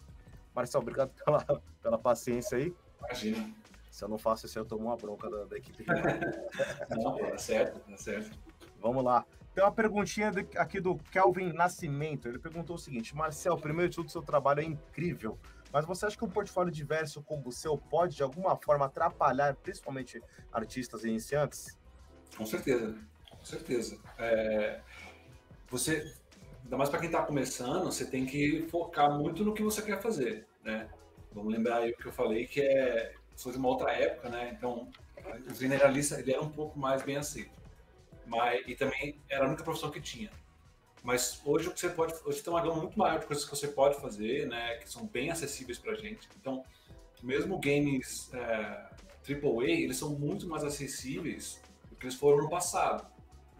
Marcelo, obrigado pela, pela paciência aí. Imagina. Se eu não faço isso, eu tomo uma bronca da, da equipe. não, tá certo, tá certo. Vamos lá. Tem uma perguntinha aqui do Kelvin Nascimento. Ele perguntou o seguinte: Marcel, primeiro de tudo, seu trabalho é incrível. Mas você acha que um portfólio diverso como o seu pode, de alguma forma, atrapalhar principalmente artistas iniciantes? Com certeza, com certeza. É, você, ainda mais para quem está começando, você tem que focar muito no que você quer fazer, né? Vamos lembrar aí o que eu falei, que é sou de uma outra época, né? Então, o generalista ele era um pouco mais bem aceito, mas e também era a única profissão que tinha. Mas hoje o que você pode, hoje tem uma gama muito maior de coisas que você pode fazer, né, que são bem acessíveis para gente. Então, mesmo games é, AAA, eles são muito mais acessíveis do que eles foram no passado.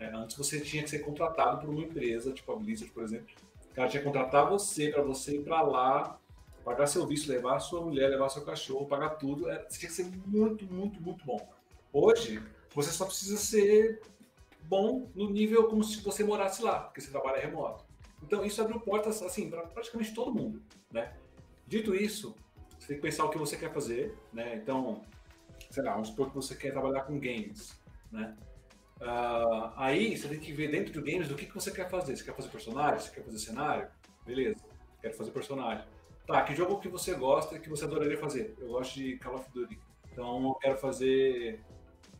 Né? Antes você tinha que ser contratado por uma empresa, tipo a Blizzard, por exemplo. O cara tinha que contratar você para você ir para lá, pagar seu visto, levar sua mulher, levar seu cachorro, pagar tudo. É, você tinha que ser muito, muito, muito bom. Hoje, você só precisa ser bom no nível como se você morasse lá, porque você trabalha remoto. Então, isso abriu portas, assim, para praticamente todo mundo, né? Dito isso, você tem que pensar o que você quer fazer, né? Então, sei lá, vamos supor que você quer trabalhar com games, né? Uh, aí, você tem que ver dentro do games do que, que você quer fazer. Você quer fazer personagem? Você quer fazer cenário? Beleza, quero fazer personagem. Tá, que jogo que você gosta que você adoraria fazer? Eu gosto de Call of Duty. Então, eu quero fazer...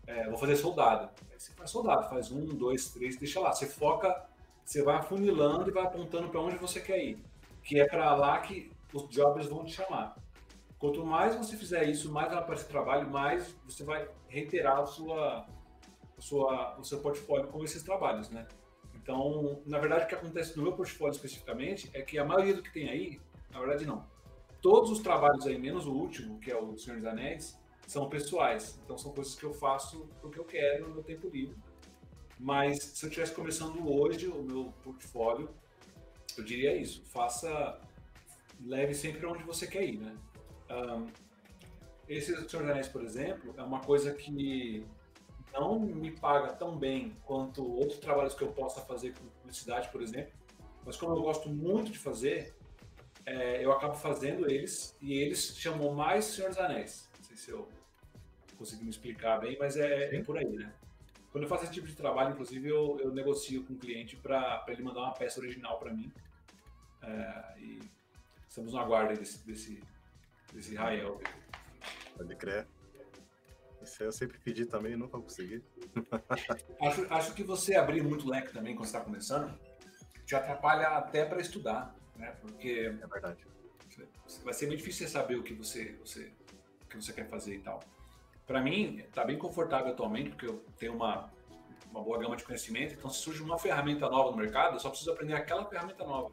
É, vou fazer soldado você faz soldado, faz um, dois, três, deixa lá. Você foca, você vai afunilando e vai apontando para onde você quer ir. Que é para lá que os jobs vão te chamar. Quanto mais você fizer isso, mais vai aparecer trabalho, mais você vai reiterar a sua, sua, o seu portfólio com esses trabalhos, né? Então, na verdade, o que acontece no meu portfólio especificamente é que a maioria do que tem aí, na verdade, não. Todos os trabalhos aí, menos o último, que é o Senhor dos Anéis, são pessoais. Então são coisas que eu faço porque eu quero no meu tempo livre. Mas se eu estivesse começando hoje o meu portfólio, eu diria isso: faça, leve sempre onde você quer ir, né? Um, esse Senhor Anéis, por exemplo, é uma coisa que não me paga tão bem quanto outros trabalhos que eu possa fazer com publicidade, por exemplo. Mas como eu gosto muito de fazer, é, eu acabo fazendo eles e eles chamam mais Senhor dos Anéis. Não sei se eu consegui me explicar bem, mas é, é, por aí, né? Quando eu faço esse tipo de trabalho, inclusive, eu, eu negocio com o cliente para ele mandar uma peça original para mim. É, e estamos na guarda desse, desse, desse Rael. Pode crer. Isso eu sempre pedi também e nunca consegui. acho, acho que você abrir muito leque também quando está começando te atrapalha até para estudar, né? Porque é verdade. vai ser muito difícil você saber o que você, você, o que você quer fazer e tal. Para mim, está bem confortável atualmente, porque eu tenho uma, uma boa gama de conhecimento, então se surge uma ferramenta nova no mercado, eu só preciso aprender aquela ferramenta nova.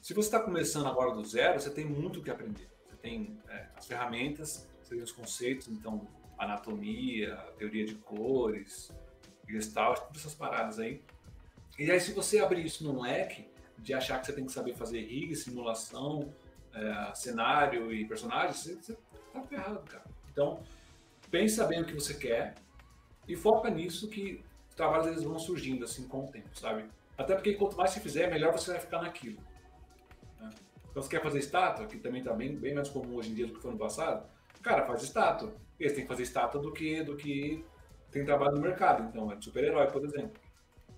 Se você está começando agora do zero, você tem muito o que aprender. Você tem é, as ferramentas, você tem os conceitos, então anatomia, teoria de cores, gestalt, todas essas paradas aí. E aí se você abrir isso num leque de achar que você tem que saber fazer rig, simulação, é, cenário e personagens, você, você tá ferrado, cara. Então, pensa bem o que você quer e foca nisso que os trabalhos eles vão surgindo assim com o tempo, sabe? Até porque quanto mais você fizer, melhor você vai ficar naquilo. Né? Então, você quer fazer estátua, que também está bem, bem mais comum hoje em dia do que foi no passado, cara, faz estátua. Eles têm que fazer estátua do que, do que tem trabalho no mercado. Então, é de super-herói, por exemplo.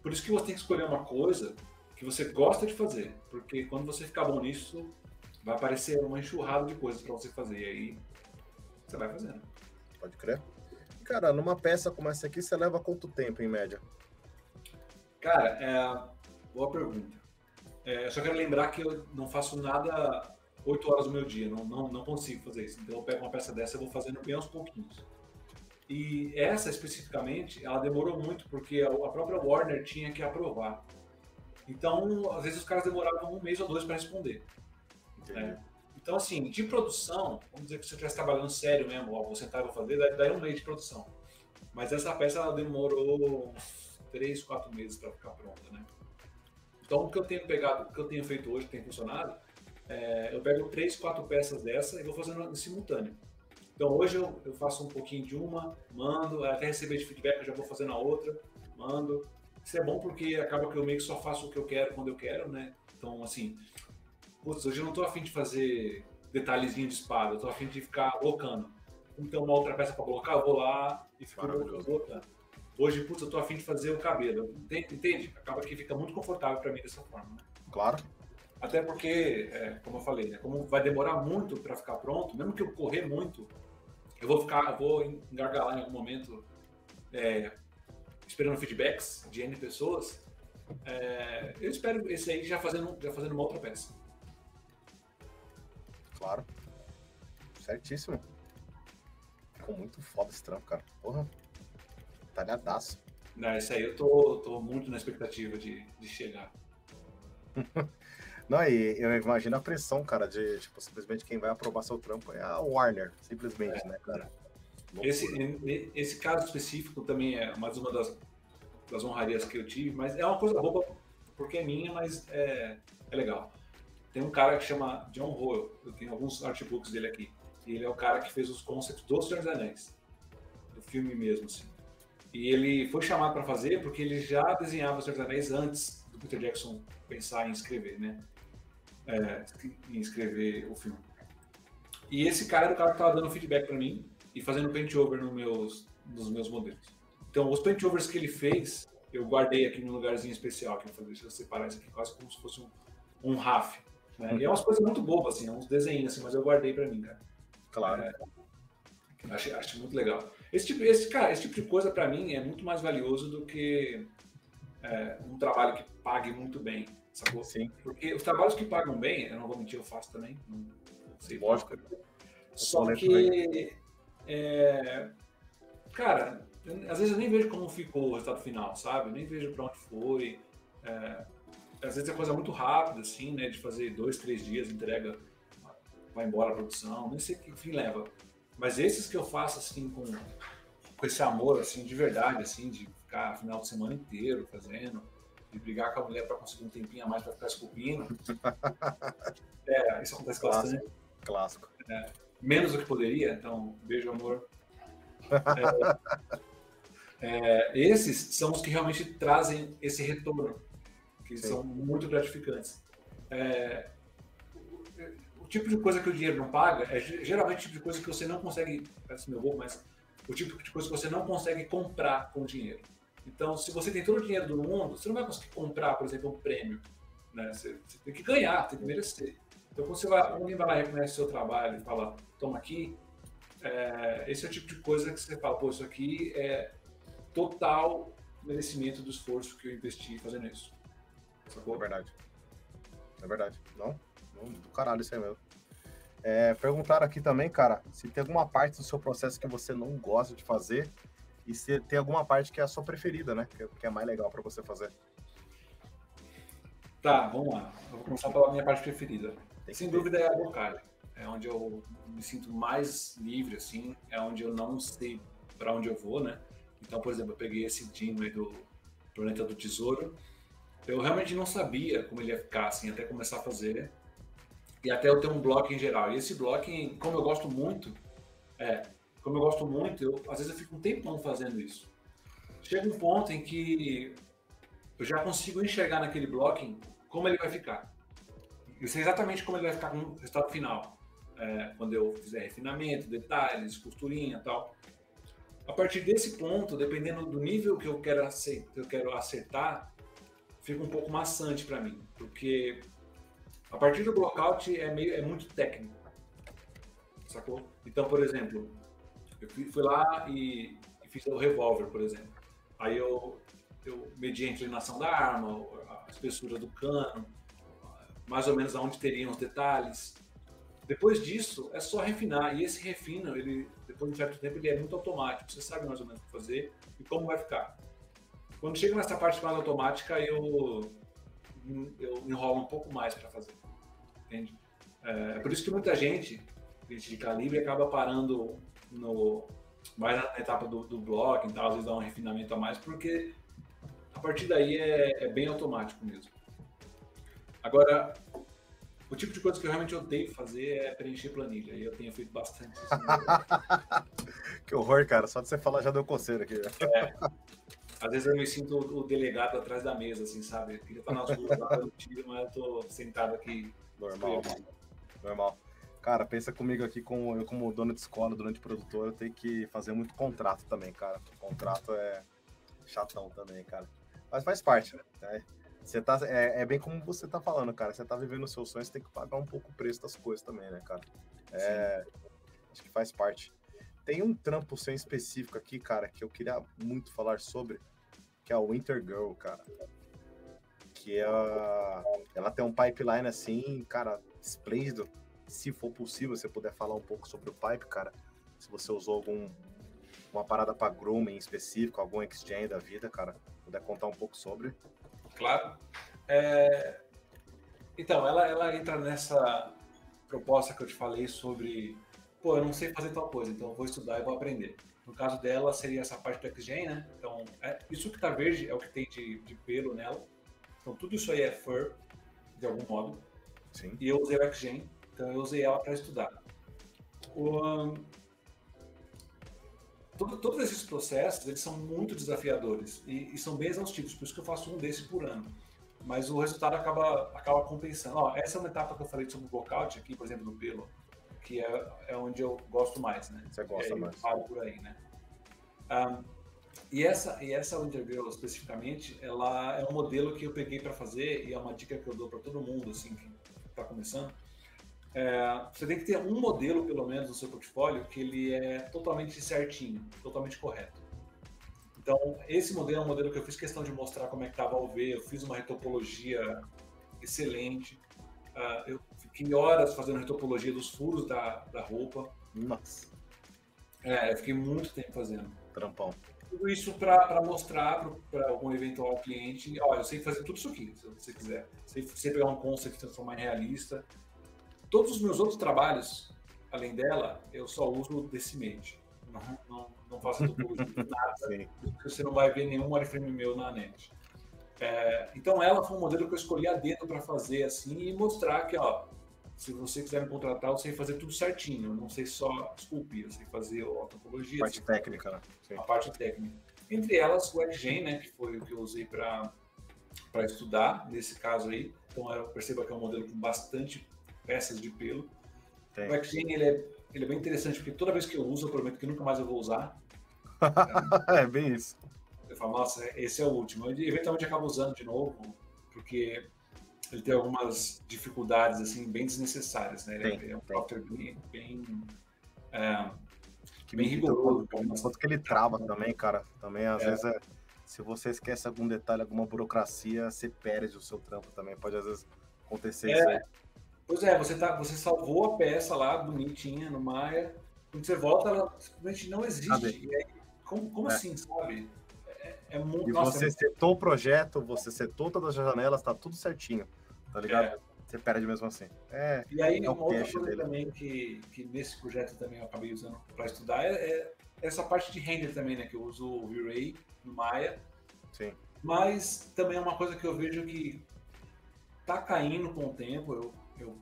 Por isso que você tem que escolher uma coisa que você gosta de fazer. Porque quando você ficar bom nisso, vai aparecer uma enxurrada de coisas para você fazer. E aí, você vai fazendo. Pode crer. Cara, numa peça como essa aqui, você leva quanto tempo, em média? Cara, é... boa pergunta. É, eu só quero lembrar que eu não faço nada 8 horas do meu dia, não, não, não consigo fazer isso. Então eu pego uma peça dessa e vou fazendo bem aos pouquinhos. E essa especificamente, ela demorou muito porque a própria Warner tinha que aprovar. Então, às vezes os caras demoravam um mês ou dois para responder. Né? Então, assim, de produção, vamos dizer que você estivesse trabalhando sério mesmo, ó, vou sentar e vou fazer, daí um mês de produção. Mas essa peça ela demorou uns três, quatro meses para ficar pronta, né? Então, o que eu tenho pegado, o que eu tenho feito hoje, que tem funcionado, é, eu pego três, quatro peças dessa e vou fazendo em simultâneo. Então hoje eu, eu faço um pouquinho de uma, mando, até receber de feedback eu já vou fazendo a outra, mando. Isso é bom porque acaba que eu meio que só faço o que eu quero quando eu quero, né? Então, assim, putz, hoje eu não tô afim de fazer detalhezinho de espada, eu tô afim de ficar colocando. Então, uma outra peça para colocar, eu vou lá e fico colocando. Hoje, putz, eu tô afim de fazer o cabelo. Entende? Acaba que fica muito confortável para mim dessa forma, né? Claro. Até porque, é, como eu falei, né, como vai demorar muito para ficar pronto, mesmo que eu correr muito, eu vou ficar, eu vou engargalar em algum momento é, esperando feedbacks de N pessoas. É, eu espero esse aí já fazendo, já fazendo uma outra peça. Claro. Certíssimo. Ficou muito foda esse trampo, cara. Porra. Talhadaço. Não, esse aí eu tô, tô muito na expectativa de, de chegar. Não, e eu imagino a pressão, cara, de, tipo, simplesmente quem vai aprovar seu trampo é a Warner, simplesmente, é, né, cara? Esse, esse caso específico também é mais uma das, das honrarias que eu tive, mas é uma coisa boba porque é minha, mas é, é legal. Tem um cara que chama John Royal, eu tenho alguns artbooks dele aqui, e ele é o cara que fez os concepts dos Senhor dos Anéis, do filme mesmo, assim. E ele foi chamado para fazer porque ele já desenhava os Senhor dos Anéis antes do Peter Jackson pensar em escrever, né? É, em escrever o filme. E esse cara era o cara que estava dando feedback para mim e fazendo paint over nos meus, nos meus modelos. Então, os paint overs que ele fez, eu guardei aqui num lugarzinho especial, que eu falei, deixa eu separar isso aqui quase como se fosse um, um RAF. Né? E é umas coisas muito bobas, assim, é uns desenhos, assim, mas eu guardei para mim, cara. Claro. É, acho, acho muito legal. Esse tipo, esse, cara, esse tipo de coisa, para mim, é muito mais valioso do que é, um trabalho que pague muito bem. Sacou? Sim. Porque os trabalhos que pagam bem, eu não vou mentir, eu faço também. Não sei Lógico. Só que. É, cara, às vezes eu nem vejo como ficou o resultado final, sabe? Eu nem vejo para onde foi. É, às vezes é coisa muito rápida, assim, né? De fazer dois, três dias, entrega, vai embora a produção, nem sei que fim leva. Mas esses que eu faço, assim, com, com esse amor, assim, de verdade, assim, de ficar final de semana inteiro fazendo, de brigar com a mulher para conseguir um tempinho a mais para ficar esculpindo. é, isso acontece Clássico. bastante. Clássico. É, menos do que poderia, então, beijo, amor. É, é, esses são os que realmente trazem esse retorno, que Sim. são muito gratificantes. É, o tipo de coisa que o dinheiro não paga é geralmente o tipo de coisa que você não consegue, parece meu bom, mas o tipo de coisa que você não consegue comprar com dinheiro. Então, se você tem todo o dinheiro do mundo, você não vai conseguir comprar, por exemplo, um prêmio. Né? Você, você tem que ganhar, tem que merecer. Então, quando você vai, alguém vai lá e reconhece o seu trabalho e fala, toma aqui, é, esse é o tipo de coisa que você fala, pô, isso aqui é total merecimento do esforço que eu investi fazendo isso. Sacou? É verdade. É verdade. Não, não do caralho isso aí mesmo. É, perguntaram aqui também, cara, se tem alguma parte do seu processo que você não gosta de fazer e se tem alguma parte que é a sua preferida, né? Que, que é mais legal para você fazer. Tá, vamos lá. Eu vou começar pela minha parte preferida. Sem dúvida é a locagem. É onde eu me sinto mais livre, assim. É onde eu não sei para onde eu vou, né? Então, por exemplo, eu peguei esse Dino aí do Planeta do Tesouro. Eu realmente não sabia como ele ia ficar, assim, até começar a fazer. E até eu ter um bloco em geral. E esse bloco, como eu gosto muito, é, como eu gosto muito, eu, às vezes eu fico um tempão fazendo isso. Chega um ponto em que eu já consigo enxergar naquele blocking como ele vai ficar. Eu sei exatamente como ele vai ficar com o resultado final. É, quando eu fizer refinamento, detalhes, costurinha e tal. A partir desse ponto, dependendo do nível que eu quero, acertar, eu quero acertar fica um pouco maçante para mim, porque a partir do blockout é, meio, é muito técnico, sacou? Então, por exemplo, eu fui lá e, e fiz o revólver, por exemplo. Aí eu, eu medi a inclinação da arma, a espessura do cano, mais ou menos aonde teriam os detalhes. Depois disso, é só refinar. E esse refino, ele, depois de um certo tempo, ele é muito automático. Você sabe mais ou menos o que fazer e como vai ficar. Quando chega nessa parte mais automática, eu, eu enrolo um pouco mais para fazer. Entende? É, é, por isso que muita gente, gente de calibre, acaba parando no, mais na etapa do, do bloco, então às vezes dá um refinamento a mais, porque a partir daí é, é bem automático mesmo. Agora, o tipo de coisa que eu realmente odeio fazer é preencher planilha. E eu tenho feito bastante isso. que horror, cara. Só de você falar já deu coceira aqui. É. Às vezes eu me sinto o delegado atrás da mesa, assim, sabe? Eu queria estar nas ruas lá pelo tiro, mas eu tô sentado aqui. Normal. Normal. Cara, pensa comigo aqui, com, eu como dono de escola, durante produtor, eu tenho que fazer muito contrato também, cara. contrato é chatão também, cara. Mas faz parte, né? Você tá, é, é, bem como você tá falando, cara. Você tá vivendo o seu sonho, você tem que pagar um pouco o preço das coisas também, né, cara? É, acho que faz parte. Tem um trampo sem específico aqui, cara, que eu queria muito falar sobre, que é a Winter Girl, cara. Que é, ela tem um pipeline assim, cara, esplêndido. Se for possível, você puder falar um pouco sobre o pipe, cara. Se você usou algum uma parada para grooming específico, algum exchange da vida, cara, puder contar um pouco sobre claro. É... Então, ela, ela entra nessa proposta que eu te falei sobre, pô, eu não sei fazer tal coisa, então eu vou estudar e vou aprender. No caso dela, seria essa parte do XGen, né? Então, é, isso que tá verde é o que tem de, de pelo nela. Então, tudo isso aí é fur, de algum modo. Sim. E eu usei o XGen, então eu usei ela para estudar. O, todo, todos esses processos eles são muito desafiadores e, e, são bem exaustivos, por isso que eu faço um desse por ano. Mas o resultado acaba, acaba compensando. Ó, essa é uma etapa que eu falei sobre o workout aqui, por exemplo, do pelo, que é, é onde eu gosto mais, né? Você gosta mais. Paro por aí, né? Um, e essa, e essa Wintergirl especificamente, ela é um modelo que eu peguei para fazer e é uma dica que eu dou para todo mundo assim que está começando é, você tem que ter um modelo, pelo menos, no seu portfólio que ele é totalmente certinho, totalmente correto. Então, esse modelo é um modelo que eu fiz questão de mostrar como é que estava ao ver, eu fiz uma retopologia excelente, uh, eu fiquei horas fazendo retopologia dos furos da, da roupa. Nossa! É, eu fiquei muito tempo fazendo. Trampão. Tudo isso para mostrar para algum eventual cliente, olha, eu sei fazer tudo isso aqui, se você quiser. Sei, sei pegar um concept e transformar em realista, Todos os meus outros trabalhos, além dela, eu só uso Decimate. Não, não, não faço nada. Sim. Você não vai ver nenhum wireframe meu na net. É, então ela foi um modelo que eu escolhi a dedo para fazer assim e mostrar que, ó, se você quiser me contratar, eu sei fazer tudo certinho. Eu não sei só esculpir, eu sei fazer a topologia. A parte técnica, né? Sim. A parte técnica. Entre elas, o XGen, né, que foi o que eu usei para estudar, nesse caso aí. Então eu percebo que é um modelo com bastante peças de pelo. Tem. O XGen ele é, ele é bem interessante, porque toda vez que eu uso, eu prometo que nunca mais eu vou usar. é bem isso. Eu falo, nossa, esse é o último. Eu eventualmente acabo usando de novo, porque ele tem algumas dificuldades assim bem desnecessárias, né? Ele tem, é um software bem, bem, é, que bem rigoroso. Quanto que ele trava também, cara. Também às é. vezes é, se você esquece algum detalhe, alguma burocracia, você perde o seu trampo também. Pode às vezes acontecer é, isso aí. Pois é, você, tá, você salvou a peça lá, bonitinha, no Maya. Quando você volta, ela simplesmente não existe. Aí, como, como é. assim, sabe? É, é muito. E nossa, você é... setou o projeto, você setou todas as janelas, tá tudo certinho. Tá ligado? É. Você perde mesmo assim. É, e aí, é uma outra coisa dele. também que, que nesse projeto também eu acabei usando para estudar é, é, essa parte de render também, né? Que eu uso o V-Ray no Maya. Sim. Mas também é uma coisa que eu vejo que tá caindo com o tempo. Eu, eu,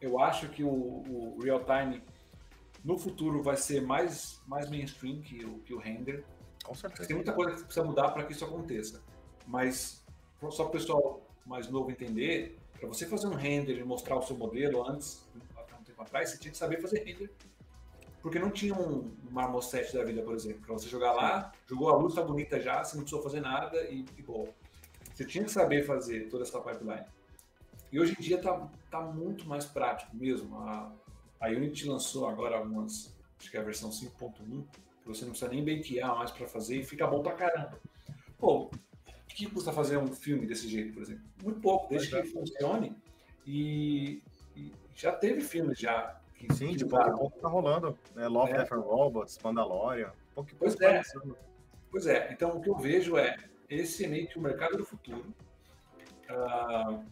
eu acho que o, o real time no futuro vai ser mais, mais mainstream que o, que o render. Com certeza. Tem muita coisa que precisa mudar para que isso aconteça. Mas só para o pessoal mais novo entender, para você fazer um render e mostrar o seu modelo antes, há um tempo atrás, você tinha que saber fazer render. Porque não tinha um Marmoset da vida, por exemplo. Para você jogar lá, jogou a luz, tá bonita já, você não precisou fazer nada e, e bom. Você tinha que saber fazer toda essa pipeline. E hoje em dia tá, tá muito mais prático mesmo. A, a Unity lançou agora algumas, acho que é a versão 5.1, que você não precisa nem bakear mais para fazer e fica bom pra caramba. Pô, o que custa fazer um filme desse jeito, por exemplo? Muito pouco, desde que funcione. E, e, já teve filmes já. Que, Sim, de pouco a pouco tá rolando. Né? Love, é. Death and Robots, Mandalorian. Pouco, pois é. Pois é. Então, o que eu vejo é esse é meio que o mercado do futuro. Uh,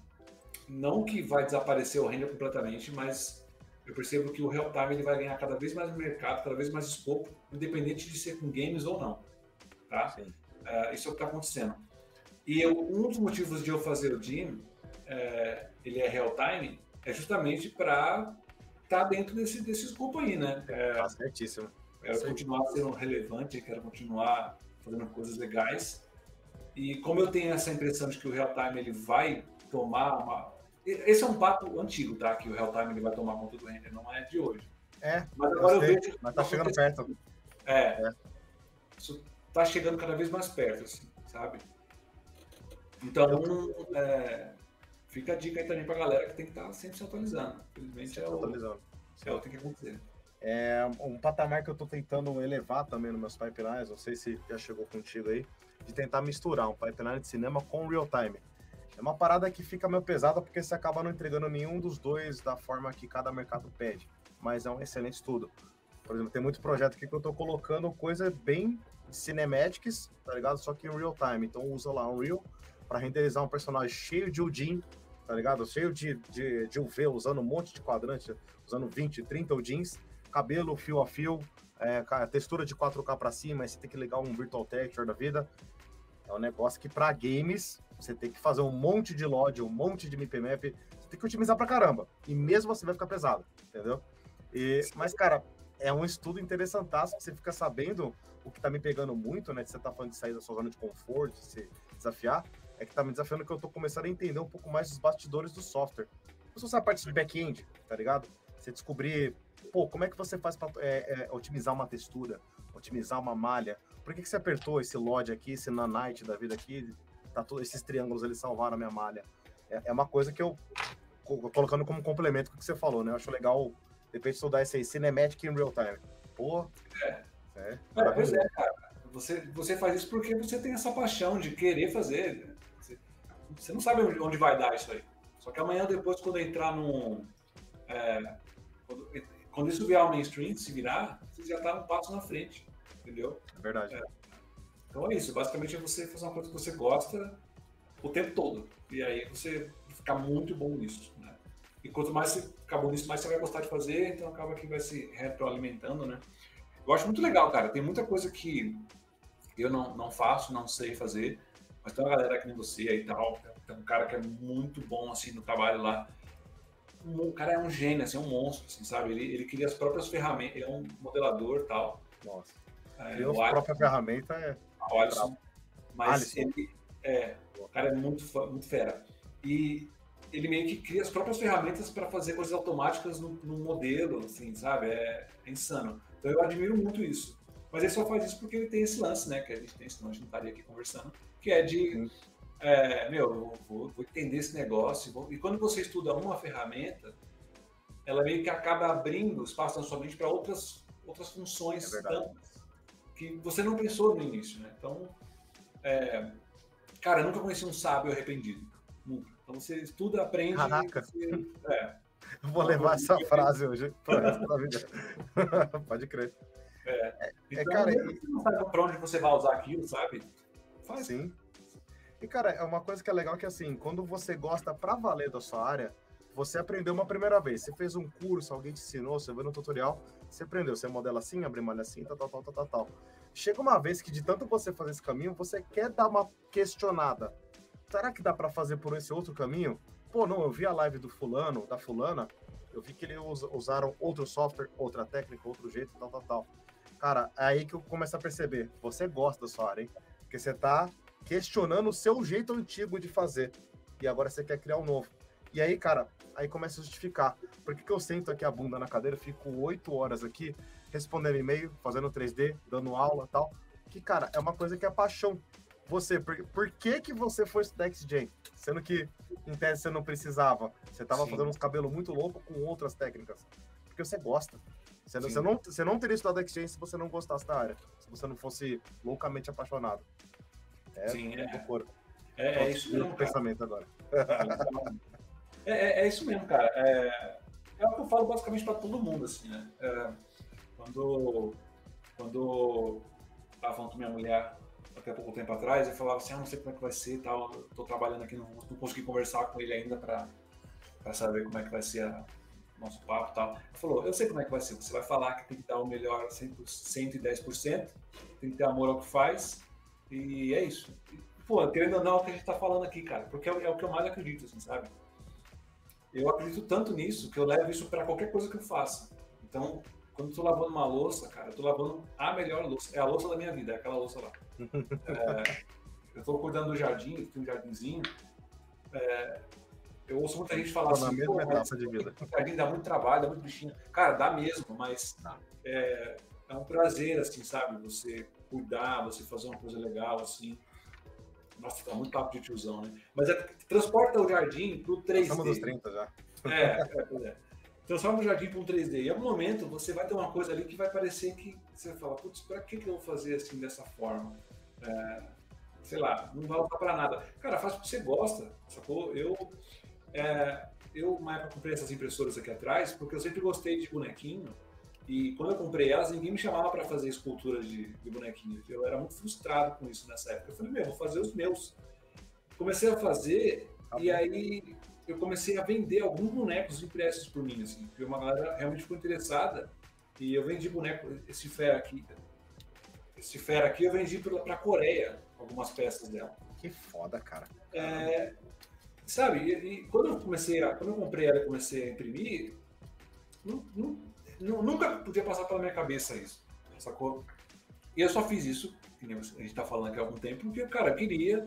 não que vai desaparecer o render completamente, mas eu percebo que o real time ele vai ganhar cada vez mais mercado, cada vez mais escopo, independente de ser com games ou não. Tá? Uh, isso é o que está acontecendo. E eu, um dos motivos de eu fazer o Jim, é, ele é real time, é justamente para estar tá dentro desse, desse escopo aí, né? É, tá certíssimo. Quero continuar sendo relevante, quero continuar fazendo coisas legais. E como eu tenho essa impressão de que o real time ele vai tomar uma. Esse é um papo antigo, tá? Que o real time ele vai tomar conta do render, não é de hoje. É. Mas agora eu, vejo. Mas tá chegando perto. É, é. Isso tá chegando cada vez mais perto, assim, sabe? Então, é, fica a dica aí também pra galera que tem que estar tá sempre se atualizando. Infelizmente é o, atualizando. é o que tem que acontecer. É um patamar que eu estou tentando elevar também nos meus pipelines, não sei se já chegou contigo aí, de tentar misturar um pipeline de cinema com real time. É uma parada que fica meio pesada porque você acaba não entregando nenhum dos dois da forma que cada mercado pede, mas é um excelente estudo. Por exemplo, tem muito projeto aqui que eu estou colocando coisa bem cinematics, tá ligado? Só que em real time. Então usa lá um real para renderizar um personagem cheio de Udin, tá ligado? Cheio de, de, de UV, usando um monte de quadrante, usando 20, 30 Udins, cabelo fio a fio, é, textura de 4K para cima, aí você tem que ligar um Virtual Texture da vida. É um negócio que para games você tem que fazer um monte de LOD, um monte de MPMap, você tem que otimizar pra caramba. E mesmo assim vai ficar pesado, entendeu? E, mas, cara, é um estudo interessantaço que você fica sabendo o que tá me pegando muito, né? Você tá falando de sair da sua zona de conforto, de se desafiar é que tá me desafiando que eu tô começando a entender um pouco mais dos bastidores do software. Se você a parte de back-end, tá ligado? Você descobrir, pô, como é que você faz para é, é, otimizar uma textura, otimizar uma malha? Por que, que você apertou esse LOD aqui, esse nanite da vida aqui? Tá todos esses triângulos eles salvaram a minha malha. É, é uma coisa que eu colocando como complemento com o que você falou, né? Eu acho legal, de repente, estudar esse aí, Cinematic in Real Time. Pô, é. É, é, pois é, cara. Você, você faz isso porque você tem essa paixão de querer fazer. Você não sabe onde vai dar isso aí. Só que amanhã, depois, quando entrar num. É, quando, quando, isso virar o mainstream, se virar, você já está um passo na frente. Entendeu? É verdade. É. Então é isso. Basicamente é você fazer uma coisa que você gosta o tempo todo. E aí você ficar muito bom nisso. Né? E quanto mais você ficar bom nisso, mais você vai gostar de fazer, então acaba que vai se retroalimentando, né? Eu acho muito legal, cara. Tem muita coisa que eu não, não faço, não sei fazer. Mas tem uma galera que nem você aí e tal. Tem um cara que é muito bom assim no trabalho lá. O cara é um gênio, assim, é um monstro, assim, sabe? Ele, ele cria as próprias ferramentas, ele é um modelador e tal. Nossa. É, a própria ferramenta é. Alisson. Mas Alisson. ele é. O cara é muito, muito fera. E ele meio que cria as próprias ferramentas para fazer coisas automáticas no, no, modelo, assim, sabe? É, é insano. Então eu admiro muito isso. Mas ele só faz isso porque ele tem esse lance, né? Que a gente tem, senão a gente não estaria aqui conversando que é de, é, meu, vou, vou, entender esse negócio. Vou... E quando você estuda uma ferramenta, ela meio que acaba abrindo espaço na sua mente para outras, outras funções é que você não pensou no início, né? Então, é, cara, eu nunca conheci um sábio arrependido. Nunca. Então você estuda, aprende. Caraca. Você, é. Eu vou levar essa frase hoje. Pode crer. É, é então, cara, você não sabe pra onde você vai usar aquilo, sabe? Faz. Sim. E, cara, é uma coisa que é legal que, assim, quando você gosta pra valer da sua área, você aprendeu uma primeira vez. Você fez um curso, alguém te ensinou, você viu no tutorial, você aprendeu. Você modela assim, abre malha assim, tal, tal, tal, tal, tal. Chega uma vez que, de tanto você fazer esse caminho, você quer dar uma questionada. Será que dá para fazer por esse outro caminho? Pô, não, eu vi a live do fulano, da fulana, eu vi que eles usaram outro software, outra técnica, outro jeito, tal, tal, tal. Cara, é aí que eu começo a perceber. Você gosta da sua área, hein? Porque você tá questionando o seu jeito antigo de fazer. E agora você quer criar um novo. E aí, cara, aí começa a justificar. Por que, que eu sento aqui a bunda na cadeira, fico oito horas aqui respondendo e-mail, fazendo 3D, dando aula tal? Que, cara, é uma coisa que é paixão. Você, por, por que que você foi estudar XGen? Sendo que, em tese, você não precisava. Você tava Sim. fazendo uns cabelos muito loucos com outras técnicas. Porque você gosta. Você, você, não, você não teria estudado XGen se você não gostasse da área. Se você não fosse loucamente apaixonado. É, Sim, é. É, é, é isso mesmo. pensamento agora. É, é, é, isso mesmo, cara. É, é o que eu falo basicamente para todo mundo, assim, né? É, quando, quando estava falando com minha mulher até pouco tempo atrás, eu falava assim, ah, não sei como é que vai ser tal, tô trabalhando aqui, não, não consegui conversar com ele ainda para saber como é que vai ser a, nosso papo e tal. Ele falou, eu sei como é que vai ser, você vai falar que tem que dar o melhor 110%, tem que ter amor ao que faz, e é isso. pô, querendo ou não, é o que a gente tá falando aqui, cara, porque é, é o que eu mais acredito, assim, sabe? Eu acredito tanto nisso que eu levo isso para qualquer coisa que eu faça. Então, quando eu tô lavando uma louça, cara, eu tô lavando a melhor louça. É a louça da minha vida, é aquela louça lá. é, eu tô cuidando do jardim, tem um jardinzinho. É, eu ouço muita gente falar assim, mesma etapa de vida. o jardim dá muito trabalho, dá muito bichinho. Cara, dá mesmo, mas é, é um prazer, assim, sabe? Você cuidar, você fazer uma coisa legal, assim. Nossa, tá muito papo de tiozão, né? Mas é, transporta o jardim pro 3D. Estamos dos 30 já. É, é, é. Transforma o jardim para um 3D. E algum momento você vai ter uma coisa ali que vai parecer que você vai falar, putz, para que, que eu vou fazer assim dessa forma? É, sei lá, não vai usar para nada. Cara, faz porque você gosta, sacou? Eu, é, eu uma época comprei essas impressoras aqui atrás porque eu sempre gostei de bonequinho. E quando eu comprei elas, ninguém me chamava para fazer esculturas de, de bonequinho. Eu era muito frustrado com isso nessa época. Eu falei, meu, vou fazer os meus. Comecei a fazer tá e aí eu comecei a vender alguns bonecos impressos por mim, assim, porque uma galera realmente ficou interessada. E eu vendi boneco, esse fera aqui. Esse fera aqui eu vendi para a Coreia, algumas peças dela. Que foda, cara. É, sabe, e, e, quando eu comecei a, quando eu comprei ela e comecei a imprimir, não, não nunca podia passar pela minha cabeça isso, sacou? E eu só fiz isso, que a gente tá falando aqui há algum tempo, porque, cara, eu queria,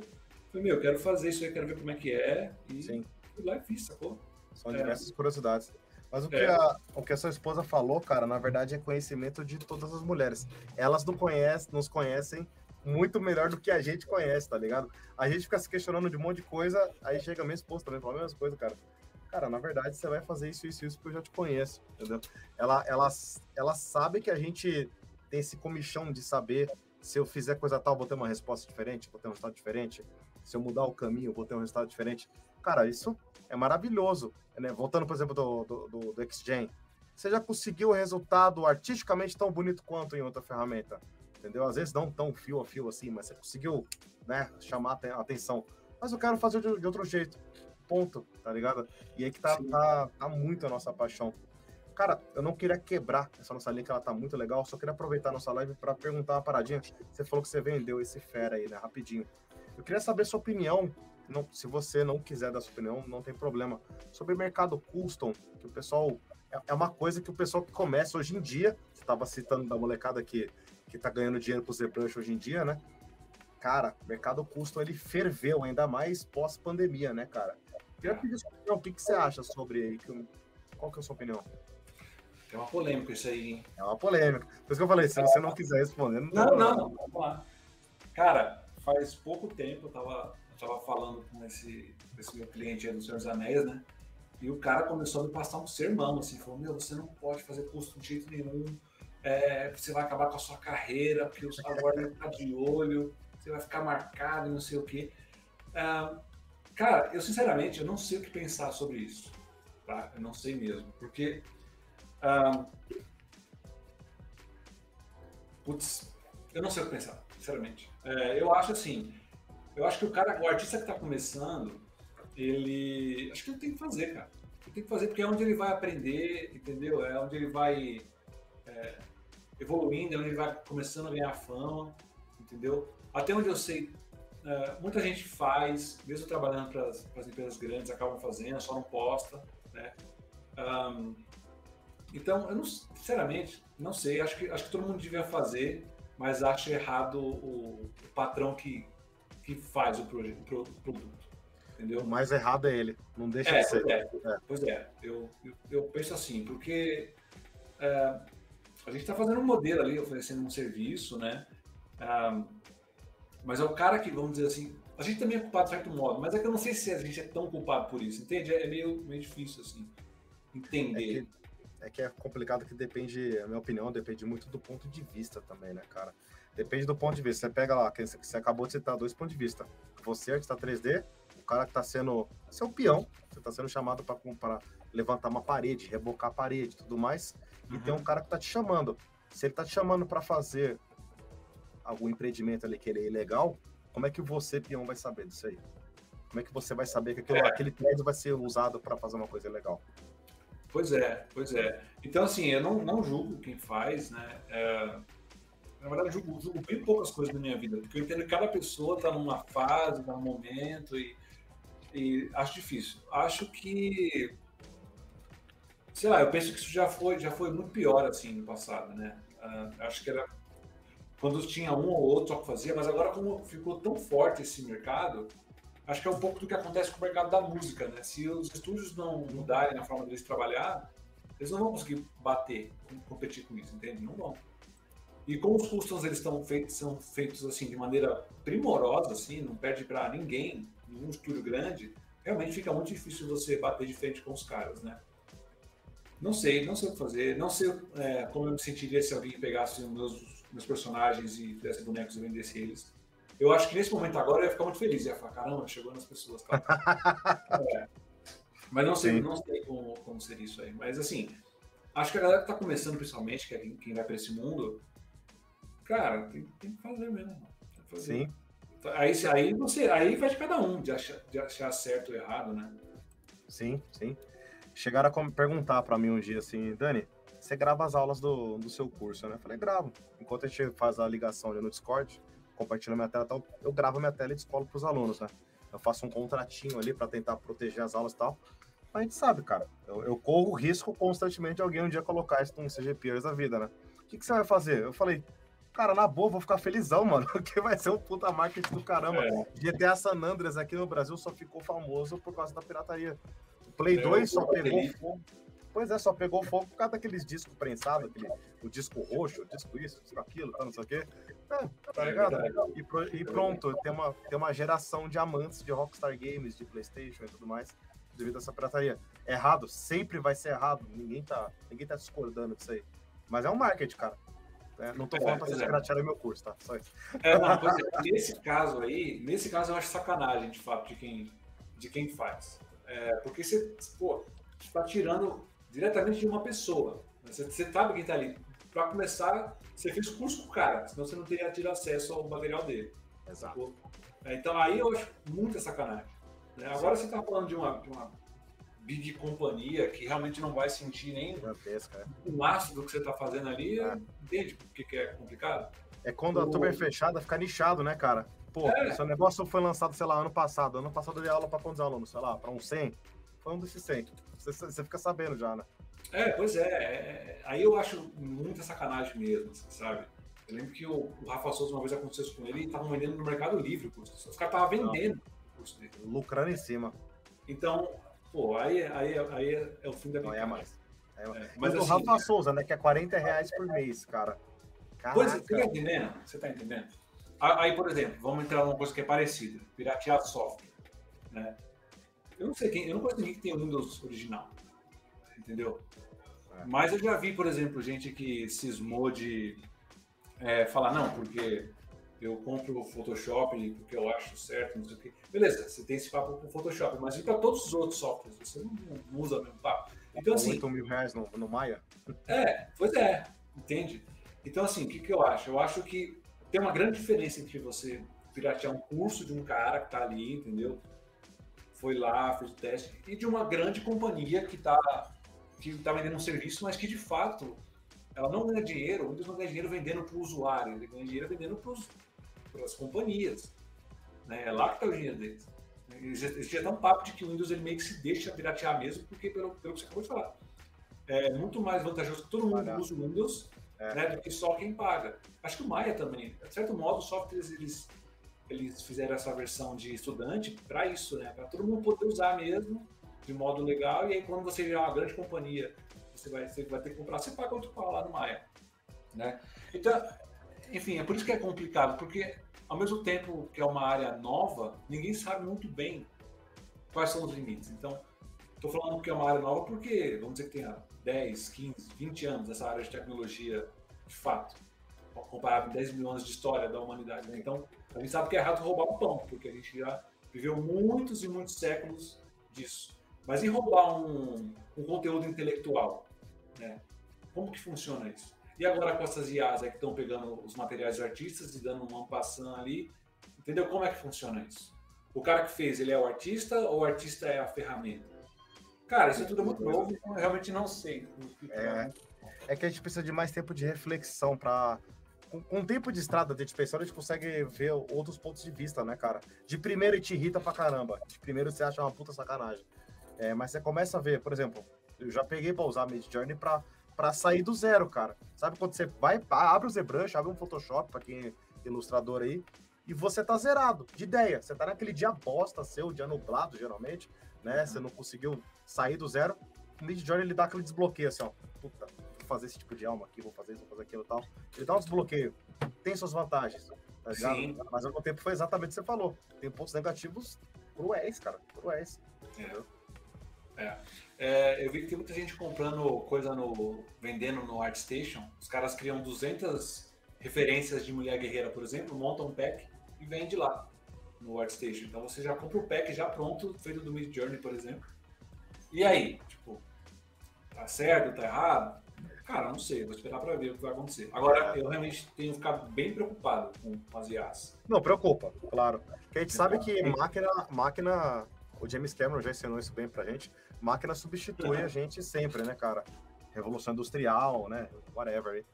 falei, meu, eu quero fazer isso aí, quero ver como é que é, e Sim. fui lá e fiz, sacou? São é. diversas curiosidades. Mas o que, é. a, o que a sua esposa falou, cara, na verdade é conhecimento de todas as mulheres. Elas não conhecem, nos conhecem muito melhor do que a gente conhece, tá ligado? A gente fica se questionando de um monte de coisa, aí chega a minha esposa também, fala a mesma coisa, cara cara, na verdade você vai fazer isso, isso, isso, porque eu já te conheço, entendeu? Ela, ela, ela sabe que a gente tem esse comichão de saber se eu fizer coisa tal, vou ter uma resposta diferente, vou ter um resultado diferente. Se eu mudar o caminho, vou ter um resultado diferente. Cara, isso é maravilhoso. Né? Voltando, por exemplo, do, do, do, do XGen. Você já conseguiu o resultado artisticamente tão bonito quanto em outra ferramenta. Entendeu? Às vezes não tão fio a fio assim, mas você conseguiu né, chamar a atenção. Mas eu quero fazer de, de outro jeito ponto, tá ligado? E aí que tá, tá, tá, muito a nossa paixão. Cara, eu não queria quebrar essa nossa linha, que ela tá muito legal, só queria aproveitar a nossa live para perguntar uma paradinha. Você falou que você vendeu esse fera aí, né? Rapidinho. Eu queria saber sua opinião, não, se você não quiser dar sua opinião, não tem problema, sobre mercado custom, que o pessoal. É, é uma coisa que o pessoal que começa hoje em dia, você estava citando da molecada que, que tá ganhando dinheiro pro ZBrush hoje em dia, né? Cara, mercado custom ele ferveu, ainda mais pós-pandemia, né, cara? Queria pedir sua opinião, o que, que você acha sobre aí? Qual que é a sua opinião? É uma polêmica isso aí, hein? É uma polêmica. Por isso que eu falei, se você não quiser responder, não Não, não, não, vamos lá. Cara, faz pouco tempo eu tava, eu tava falando com esse, esse meu cliente aí do Senhor dos Anéis, né? E o cara começou a me passar um sermão, assim, falou, meu, você não pode fazer custo de jeito nenhum, é, você vai acabar com a sua carreira, porque o guarda tá de olho, você vai ficar marcado e não sei o quê. Uh, Cara, eu sinceramente eu não sei o que pensar sobre isso. tá? Eu não sei mesmo, porque ah, putz, eu não sei o que pensar, sinceramente. É, eu acho assim, eu acho que o cara, o artista que está começando, ele, acho que ele tem que fazer, cara. Ele tem que fazer porque é onde ele vai aprender, entendeu? É onde ele vai é, evoluindo, é onde ele vai começando a ganhar fama, entendeu? Até onde eu sei, é, muita gente faz, mesmo trabalhando para as empresas grandes, acabam fazendo, só não posta, né? Um, então, eu não, sinceramente, não sei. Acho que, acho que todo mundo devia fazer, mas acho errado o, o patrão que, que faz o, proje, o, produto. Entendeu? O mais errado é ele, não deixa é, de ser. Pois é, é. Pois é. Eu, eu, eu, penso assim, porque é, a gente está fazendo um modelo ali, oferecendo um serviço, né? Um, mas é o cara que, vamos dizer assim, a gente também é culpado de certo modo, mas é que eu não sei se a gente é tão culpado por isso, entende? É meio, meio difícil, assim, entender. É que, é que é complicado que depende, a minha opinião, depende muito do ponto de vista também, né, cara? Depende do ponto de vista. Você pega lá, você acabou de citar dois pontos de vista. Você, artista 3D, o cara que está sendo. Você é o peão, você está sendo chamado para levantar uma parede, rebocar a parede tudo mais. E tem um uhum. cara que está te chamando. Se ele está te chamando para fazer algum empreendimento ali que ele é ilegal, como é que você, peão, vai saber disso aí? Como é que você vai saber que aquilo, é. aquele prédio vai ser usado para fazer uma coisa legal? Pois é, pois é. Então, assim, eu não, não julgo quem faz, né? É, na verdade, julgo, julgo bem poucas coisas na minha vida, porque eu entendo que cada pessoa está numa fase, está num momento, e, e acho difícil. Acho que sei lá, eu penso que isso já foi, já foi muito pior assim no passado, né? Uh, acho que era quando tinha um ou outro só que fazia, mas agora como ficou tão forte esse mercado, acho que é um pouco do que acontece com o mercado da música, né? Se os estúdios não mudarem a forma deles trabalhar, eles não vão conseguir bater, competir com isso, entende? Não vão. E como os customs eles estão feitos, são feitos assim de maneira primorosa, assim, não perde para ninguém, nenhum estúdio grande, realmente fica muito difícil você bater de frente com os caras, né? Não sei, não sei o que fazer, não sei é, como eu me sentiria se alguém pegasse os meus meus personagens e fizesse bonecos e vendesse eles. Eu acho que nesse momento agora eu ia ficar muito feliz. Ia falar, caramba, chegou nas pessoas. Tá? é. Mas não sei, não sei como, como seria isso aí. Mas assim, acho que a galera que tá começando, principalmente, que é quem, quem vai para esse mundo, cara, tem, tem que fazer mesmo. Fazer. Sim. Aí, aí, você, aí vai de cada um, de achar, de achar certo ou errado, né? Sim, sim. Chegaram a perguntar para mim um dia assim, Dani, você grava as aulas do, do seu curso, né? Eu falei, gravo. Enquanto a gente faz a ligação ali no Discord, compartilha minha tela e tal, eu gravo minha tela e descolo para os alunos, né? Eu faço um contratinho ali para tentar proteger as aulas e tal. Mas a gente sabe, cara, eu, eu corro o risco constantemente de alguém um dia colocar isso num CGPers da vida, né? O que, que você vai fazer? Eu falei, cara, na boa, vou ficar felizão, mano, porque vai ser um puta marketing do caramba. É. GTA San Andreas aqui no Brasil só ficou famoso por causa da pirataria. O Play 2 só pegou fogo. Pois é, só pegou fogo por causa daqueles discos prensados, aquele, o disco roxo, o disco isso, o disco aquilo, tá, não sei o quê. É, tá ligado? E, pro, e, pronto, tem uma, tem uma geração de amantes de Rockstar Games, de Playstation e tudo mais, devido a essa pirataria. Errado, sempre vai ser errado, ninguém tá, ninguém tá discordando disso aí. Mas é um marketing, cara. É, não tô falando é, pra vocês é. piratearem meu curso, tá? Só isso. É, não, é, nesse caso aí, nesse caso eu acho sacanagem, de fato, de quem, de quem faz. É, porque você, pô, está tirando diretamente de uma pessoa. Você, você sabe quem está ali. Para começar, você fez curso com o cara, senão você não teria tido acesso ao material dele. Exato. É, então aí eu acho muita sacanagem. Né? Agora você está falando de uma, de uma big companhia que realmente não vai sentir nem é. o máximo do que você está fazendo ali, é. entende por que, é complicado? É quando a turma é fechada, fica nichado, né, cara? Pô, é. seu negócio foi lançado, sei lá, ano passado. Ano passado eu dei aula para quantos alunos? Sei lá, para uns 100 foi um desses 100. Você, você fica sabendo já, né? É, pois é, é, Aí eu acho muita sacanagem mesmo, assim, sabe? Eu lembro que o, o Rafa Souza, uma vez aconteceu isso com ele, e estavam vendendo no Mercado Livre o curso. Os caras estavam vendendo o curso dele. Lucrando em cima. Então, pô, aí, aí, aí é o fim da vida. Não é mais. É, é, mas o assim, Rafa Souza, né? Que é 40 reais por mês, cara. Caraca. Pois, você tá entendendo? Você tá entendendo? Aí, por exemplo, vamos entrar numa coisa que é parecida. Piratear software, né? Eu não sei quem, eu não conheço ninguém que tenha o Windows original. Entendeu? É. Mas eu já vi, por exemplo, gente que cismou de é, falar, não, porque eu compro o Photoshop porque eu acho certo, não sei o quê. Beleza, você tem esse papo com o Photoshop, mas e para todos os outros softwares? Você não, não usa o mesmo papo. Então, assim. 8 mil reais no, no Maia? É, pois é, entende? Então, assim, o que, que eu acho? Eu acho que tem uma grande diferença entre você piratear um curso de um cara que está ali, entendeu? Foi lá, fez o teste, e de uma grande companhia que está que tá vendendo um serviço, mas que de fato ela não ganha dinheiro, o Windows não ganha dinheiro vendendo para o usuário, ele ganha dinheiro vendendo para as companhias. Né? É lá que está o dinheiro deles. Existia até um papo de que o Windows ele meio que se deixa piratear mesmo, porque pelo, pelo que você acabou de falar. É muito mais vantajoso que todo mundo Pagar. usa o Windows é. né, do que só quem paga. Acho que o Maia também, de certo modo, os softwares eles, eles fizeram essa versão de estudante para isso, né? Para todo mundo poder usar mesmo, de modo legal, e aí quando você virar uma grande companhia, você vai, você vai ter que comprar, você paga outro pau lá no Maia. Né? Então, enfim, é por isso que é complicado, porque ao mesmo tempo que é uma área nova, ninguém sabe muito bem quais são os limites. Então, estou falando que é uma área nova porque, vamos dizer que tenha 10, 15, 20 anos essa área de tecnologia de fato, comparado com 10 mil anos de história da humanidade. Né? Então, a gente sabe que é errado roubar o pão, porque a gente já viveu muitos e muitos séculos disso. Mas e roubar um, um conteúdo intelectual? Né? Como que funciona isso? E agora com essas IAs que estão pegando os materiais de artistas e dando uma passando ali, entendeu? Como é que funciona isso? O cara que fez, ele é o artista ou o artista é a ferramenta? Cara, isso é tudo muito novo, eu realmente não sei. É, é que a gente precisa de mais tempo de reflexão para com, com tempo de estrada de inspeção, a gente consegue ver outros pontos de vista, né, cara? De primeiro te irrita pra caramba. De primeiro você acha uma puta sacanagem. É, mas você começa a ver, por exemplo, eu já peguei pra usar Mid Journey pra para sair do zero, cara. Sabe quando você vai, abre o ZBrush, abre um Photoshop, para quem é ilustrador aí, e você tá zerado de ideia. Você tá naquele dia bosta seu, dia nublado, geralmente, né? Uhum. Você não conseguiu sair do zero. O Mid Journey ele dá aquele desbloqueio assim, ó. Puta, vou fazer esse tipo de alma aqui, vou fazer isso, vou fazer aquilo e tal. Ele dá um desbloqueio. Tem suas vantagens, tá? Sim. Mas ao mesmo tempo foi exatamente o que você falou. Tem pontos negativos cruéis, cara. Cruéis. Entendeu? É. É, eu vi que tem muita gente comprando coisa no. vendendo no ArtStation. Os caras criam 200 referências de mulher guerreira, por exemplo, montam um pack e vende lá no ArtStation. Então você já compra o pack já pronto, feito do Mid Journey, por exemplo. E aí? Tipo, tá certo, tá errado? Cara, não sei, vou esperar para ver o que vai acontecer. Agora, eu realmente tenho ficado bem preocupado com as IAs. Não, preocupa, claro. Porque a gente sabe que máquina, máquina, o James Cameron já ensinou isso bem pra gente, máquina substitui a gente sempre, né, cara? Revolução industrial, né? Whatever.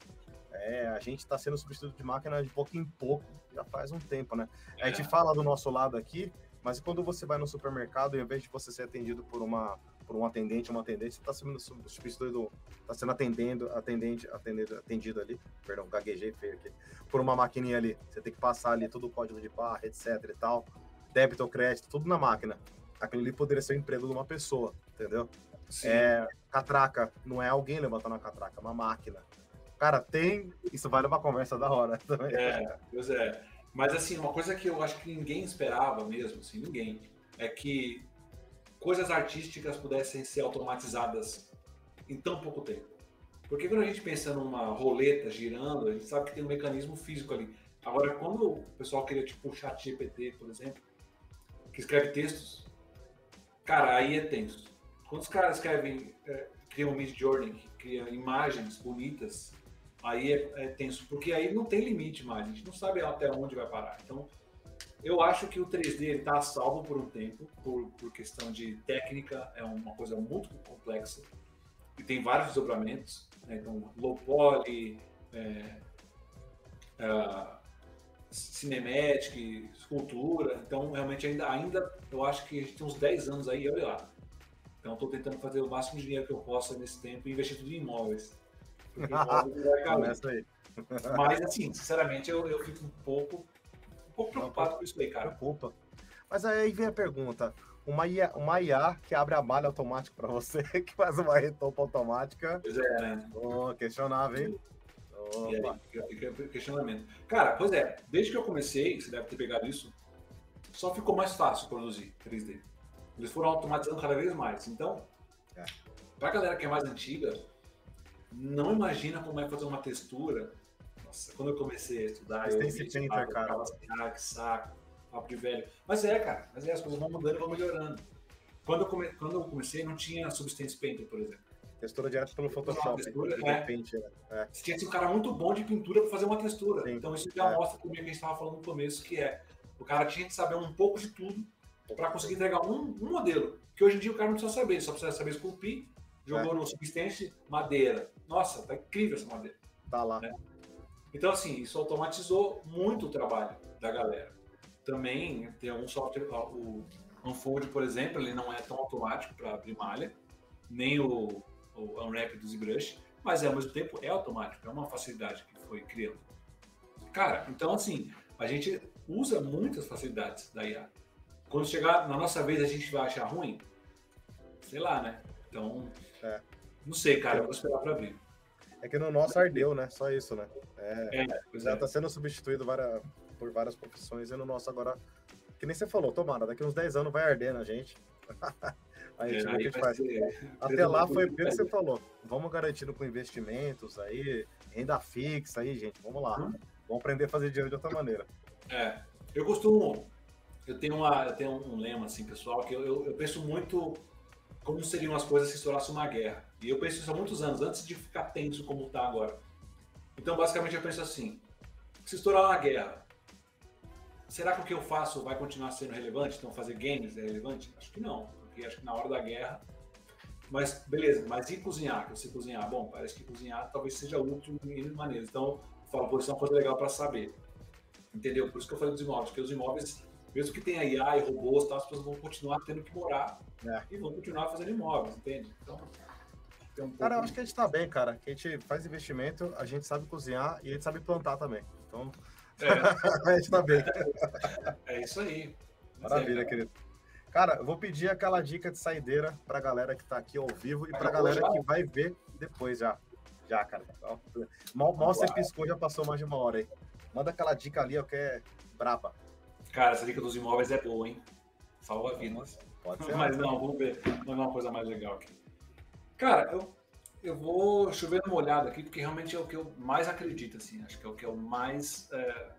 É, a gente está sendo substituído de máquina de pouco em pouco, já faz um tempo, né? A gente é. fala do nosso lado aqui, mas quando você vai no supermercado, em vez de você ser atendido por uma por um atendente, uma atendente, você está sendo substituído, está sendo atendendo, atendente, atendido, atendido ali, perdão, gaguejei feio aqui, por uma maquininha ali. Você tem que passar ali todo o código de barra, etc e tal, débito ou crédito, tudo na máquina aquilo ali poderia ser o emprego de uma pessoa, entendeu? Sim. É, catraca, não é alguém levantando a catraca, é uma máquina. Cara, tem. Isso vale uma conversa da hora também. É, pois é. Mas assim, uma coisa que eu acho que ninguém esperava mesmo, assim, ninguém, é que coisas artísticas pudessem ser automatizadas em tão pouco tempo. Porque quando a gente pensa numa roleta girando, a gente sabe que tem um mecanismo físico ali. Agora, quando o pessoal queria tipo o chat GPT, por exemplo, que escreve textos, Cara, aí é tenso. Quando os caras escrevem, é, criam um mid journey, criam imagens bonitas, aí é, é, tenso, porque aí não tem limite mais, a gente não sabe até onde vai parar. Então, eu acho que o 3D está salvo por um tempo, por, por questão de técnica, é uma coisa muito complexa e tem vários desdobramentos, né? então low poly, é, é, cinematic, escultura. Então, realmente, ainda, ainda eu acho que a gente tem uns 10 anos aí, olha lá. Então, estou tentando fazer o máximo de dinheiro que eu possa nesse tempo e investir tudo em imóveis. Porque imóveis vai aí. Mas, assim, sinceramente, eu, eu fico um pouco, pouco preocupado com isso aí, cara. Preocupa. Mas aí vem a pergunta. Uma IA, uma IA que abre a malha automática para você, que faz uma retopa automática. Pois é, né? Oh, questionável, hein? Aí questionamento. Cara, pois é, desde que eu comecei, você deve ter pegado isso, só ficou mais fácil produzir 3D. Eles foram automatizando cada vez mais. Então, é. pra galera que é mais antiga, não imagina como é fazer uma textura Nossa, quando eu comecei a estudar, Mas eu tem esse painter, tipo, cara. assim, ah, que saco, papo de velho. Mas é, cara, mas é, as coisas vão mudando e vão melhorando. Quando eu, come... quando eu comecei, não tinha Substance Painter, por exemplo. Textura direto pelo Photoshop. textura, é. Paint, né? É. Você tinha que ser um cara muito bom de pintura para fazer uma textura. Sim. Então isso já É. mostra também o que a gente estava falando no começo, que é o cara tinha que saber um pouco de tudo para conseguir entregar um, um modelo. Que hoje em dia o cara não precisa saber, só precisa saber esculpir, jogou no Substance, madeira. Nossa, tá incrível essa madeira. Tá lá. É. Então, assim, isso automatizou muito o trabalho da galera. Também tem algum software, o Unfold, por exemplo, ele não é tão automático para abrir malha, nem o, o Unwrap do ZBrush, mas ao mesmo tempo é automático, é uma facilidade que foi criando. Cara, então assim, a gente usa muitas facilidades da IA. Quando chegar na nossa vez a gente vai achar ruim, sei lá, né? Então, É. não sei, cara, eu vou esperar para abrir. É que no nosso ardeu, né? Só isso, né? É, É, já é. tá sendo substituído várias- por várias profissões e no nosso agora, que nem você falou, tomara, daqui uns 10 anos vai arder na gente. aí a gente vê o que a Aí faz. ser- Até lá foi o que você falou. Vamos garantindo com investimentos aí, renda fixa aí, gente. Vamos lá. Hum. Vamos aprender a fazer dinheiro de outra maneira. É, eu costumo. Eu tenho, uma, eu tenho um lema, assim, pessoal, que eu, eu, eu penso muito como seriam as coisas se estourasse uma guerra. E eu penso isso há muitos anos, antes de ficar tenso como está agora. Então, basicamente, eu penso assim: se estourar uma guerra, será que o que eu faço vai continuar sendo relevante? Então, fazer games é relevante? Acho que não, porque acho que na hora da guerra. Mas, beleza, mas e cozinhar? Que eu sei cozinhar? Bom, parece que cozinhar talvez seja útil em maneiras. Então, eu falo, pô, isso é uma coisa legal para saber. Entendeu? Por isso que eu falei dos imóveis, porque os imóveis, mesmo que tenha IA e robôs, tá, as pessoas vão continuar tendo que morar É. e vão continuar fazendo imóveis, entende? Então, tem um Cara, eu acho que a gente tá bem, cara. Que a gente faz investimento, a gente sabe cozinhar e a gente sabe plantar também. Então, a gente tá bem. é, é isso aí. Maravilha, é, querido. Cara, eu vou pedir aquela dica de saideira pra galera que tá aqui ao vivo e pra Acabou galera já? que vai ver depois já. Já, cara. Mal, mal você piscou, já passou mais de uma hora aí. Manda aquela dica ali, ó, que é braba. Cara, essa dica dos imóveis é boa, hein? Salva vidas. Pode ser. Mas não, vamos ver. Vamos ver uma coisa mais legal aqui. Cara, eu, eu vou chover uma olhada aqui, porque realmente é o que eu mais acredito, assim. Acho que é o que eu mais é,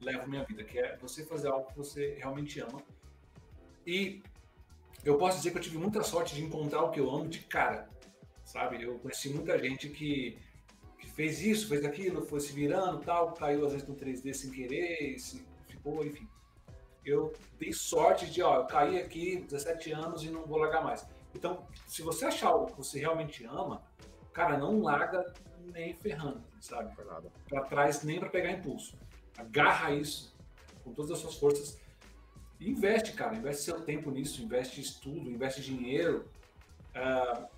levo minha vida, que é você fazer algo que você realmente ama. E eu posso dizer que eu tive muita sorte de encontrar o que eu amo de cara, sabe? Eu conheci muita gente que, que fez isso, fez aquilo, foi se virando tal, caiu às vezes no 3D sem querer, se ficou, enfim. Eu dei sorte de, ó, eu caí aqui 17 anos e não vou largar mais. Então, se você achar algo que você realmente ama, cara, não larga nem ferrando, sabe? Para trás nem para pegar impulso. Agarra isso com todas as suas forças e investe, cara. Investe seu tempo nisso, investe estudo, investe dinheiro. Ah,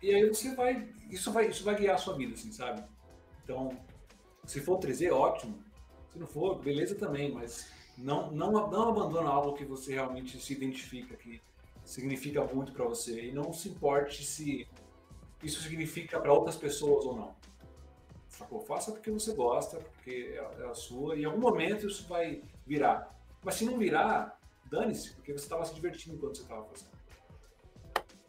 e aí você vai isso, vai. isso vai guiar a sua vida, assim, sabe? Então, se for 3D, ótimo. Se não for, beleza também, mas não, não, não abandona algo que você realmente se identifica, que significa muito para você. E não se importe se isso significa para outras pessoas ou não. Sacou? Faça porque você gosta, porque é a sua, e em algum momento isso vai virar. Mas se não virar, dane-se, porque você estava se divertindo enquanto você estava fazendo.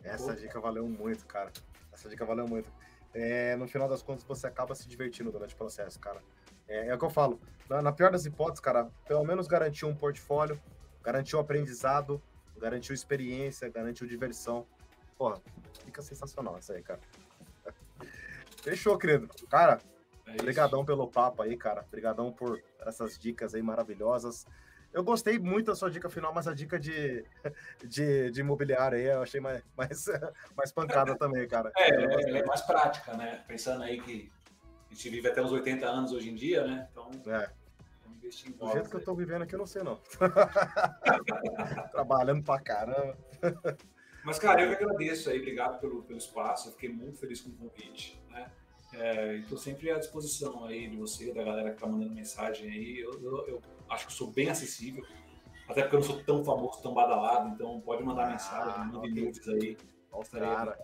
Essa dica valeu muito, cara. Essa dica valeu muito. É, no final das contas, você acaba se divertindo durante o processo, cara. É, é o que eu falo. Na, na pior das hipóteses, cara, pelo menos garantiu um portfólio, garantiu aprendizado, garantiu experiência, garantiu diversão. Porra, fica sensacional isso aí, cara. Fechou, querido. Cara, É isso. Obrigadão pelo papo aí, cara. Obrigadão por essas dicas aí maravilhosas. Eu gostei muito da sua dica final, mas a dica de, de, de imobiliário aí eu achei mais, mais, mais pancada também, cara. É, gostei. é mais prática, né? Pensando aí que a gente vive até uns 80 anos hoje em dia, né? Então, É, investir em do jeito que eu tô vivendo aqui, eu não sei não. Trabalhando pra caramba. Mas, cara, eu que agradeço aí, obrigado pelo, pelo espaço, eu fiquei muito feliz com o convite, né? É, Estou sempre à disposição aí de você, da galera que tá mandando mensagem aí. Eu, eu- eu acho que sou bem acessível, até porque eu não sou tão famoso, tão badalado, então pode mandar Ah, mensagem, manda nudes aí. Olha o cara,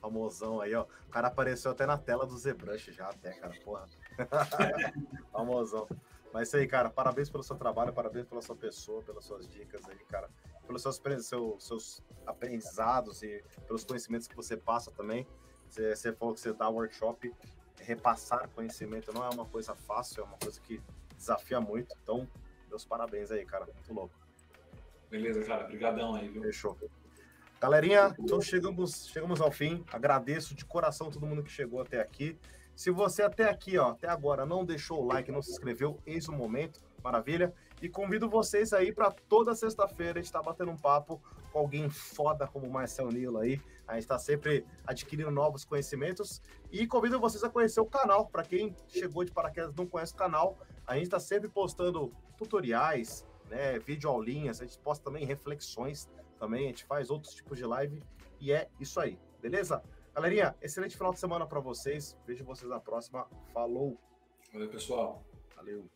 famosão aí, ó. O cara apareceu até na tela do ZBrush já, até, cara, porra. famosão. Mas isso aí, cara, parabéns pelo seu trabalho, parabéns pela sua pessoa, pelas suas dicas aí, cara. Pelos seus, seus aprendizados e pelos conhecimentos que você passa também. Você, você falou que você dá workshop repassar conhecimento não é uma coisa fácil, é uma coisa que desafia muito. Então, meus parabéns aí, cara. Muito louco. Beleza, cara. Obrigadão aí, viu? Fechou. Galerinha, então chegamos, chegamos ao fim. Agradeço de coração todo mundo que chegou até aqui. Se você até aqui, ó, até agora não deixou o like, não se inscreveu, eis o momento, maravilha. E convido vocês aí para toda sexta-feira a gente tá batendo um papo com alguém foda como o Marcel Nilo aí. A gente está sempre adquirindo novos conhecimentos e convido vocês a conhecer o canal. Para quem chegou de paraquedas não conhece o canal, a gente está sempre postando tutoriais, né, vídeo aulinhas, a gente posta também reflexões também, a gente faz outros tipos de live e é isso aí, beleza? Galerinha, excelente final de semana para vocês. Vejo vocês na próxima. Falou. Valeu, pessoal. Valeu.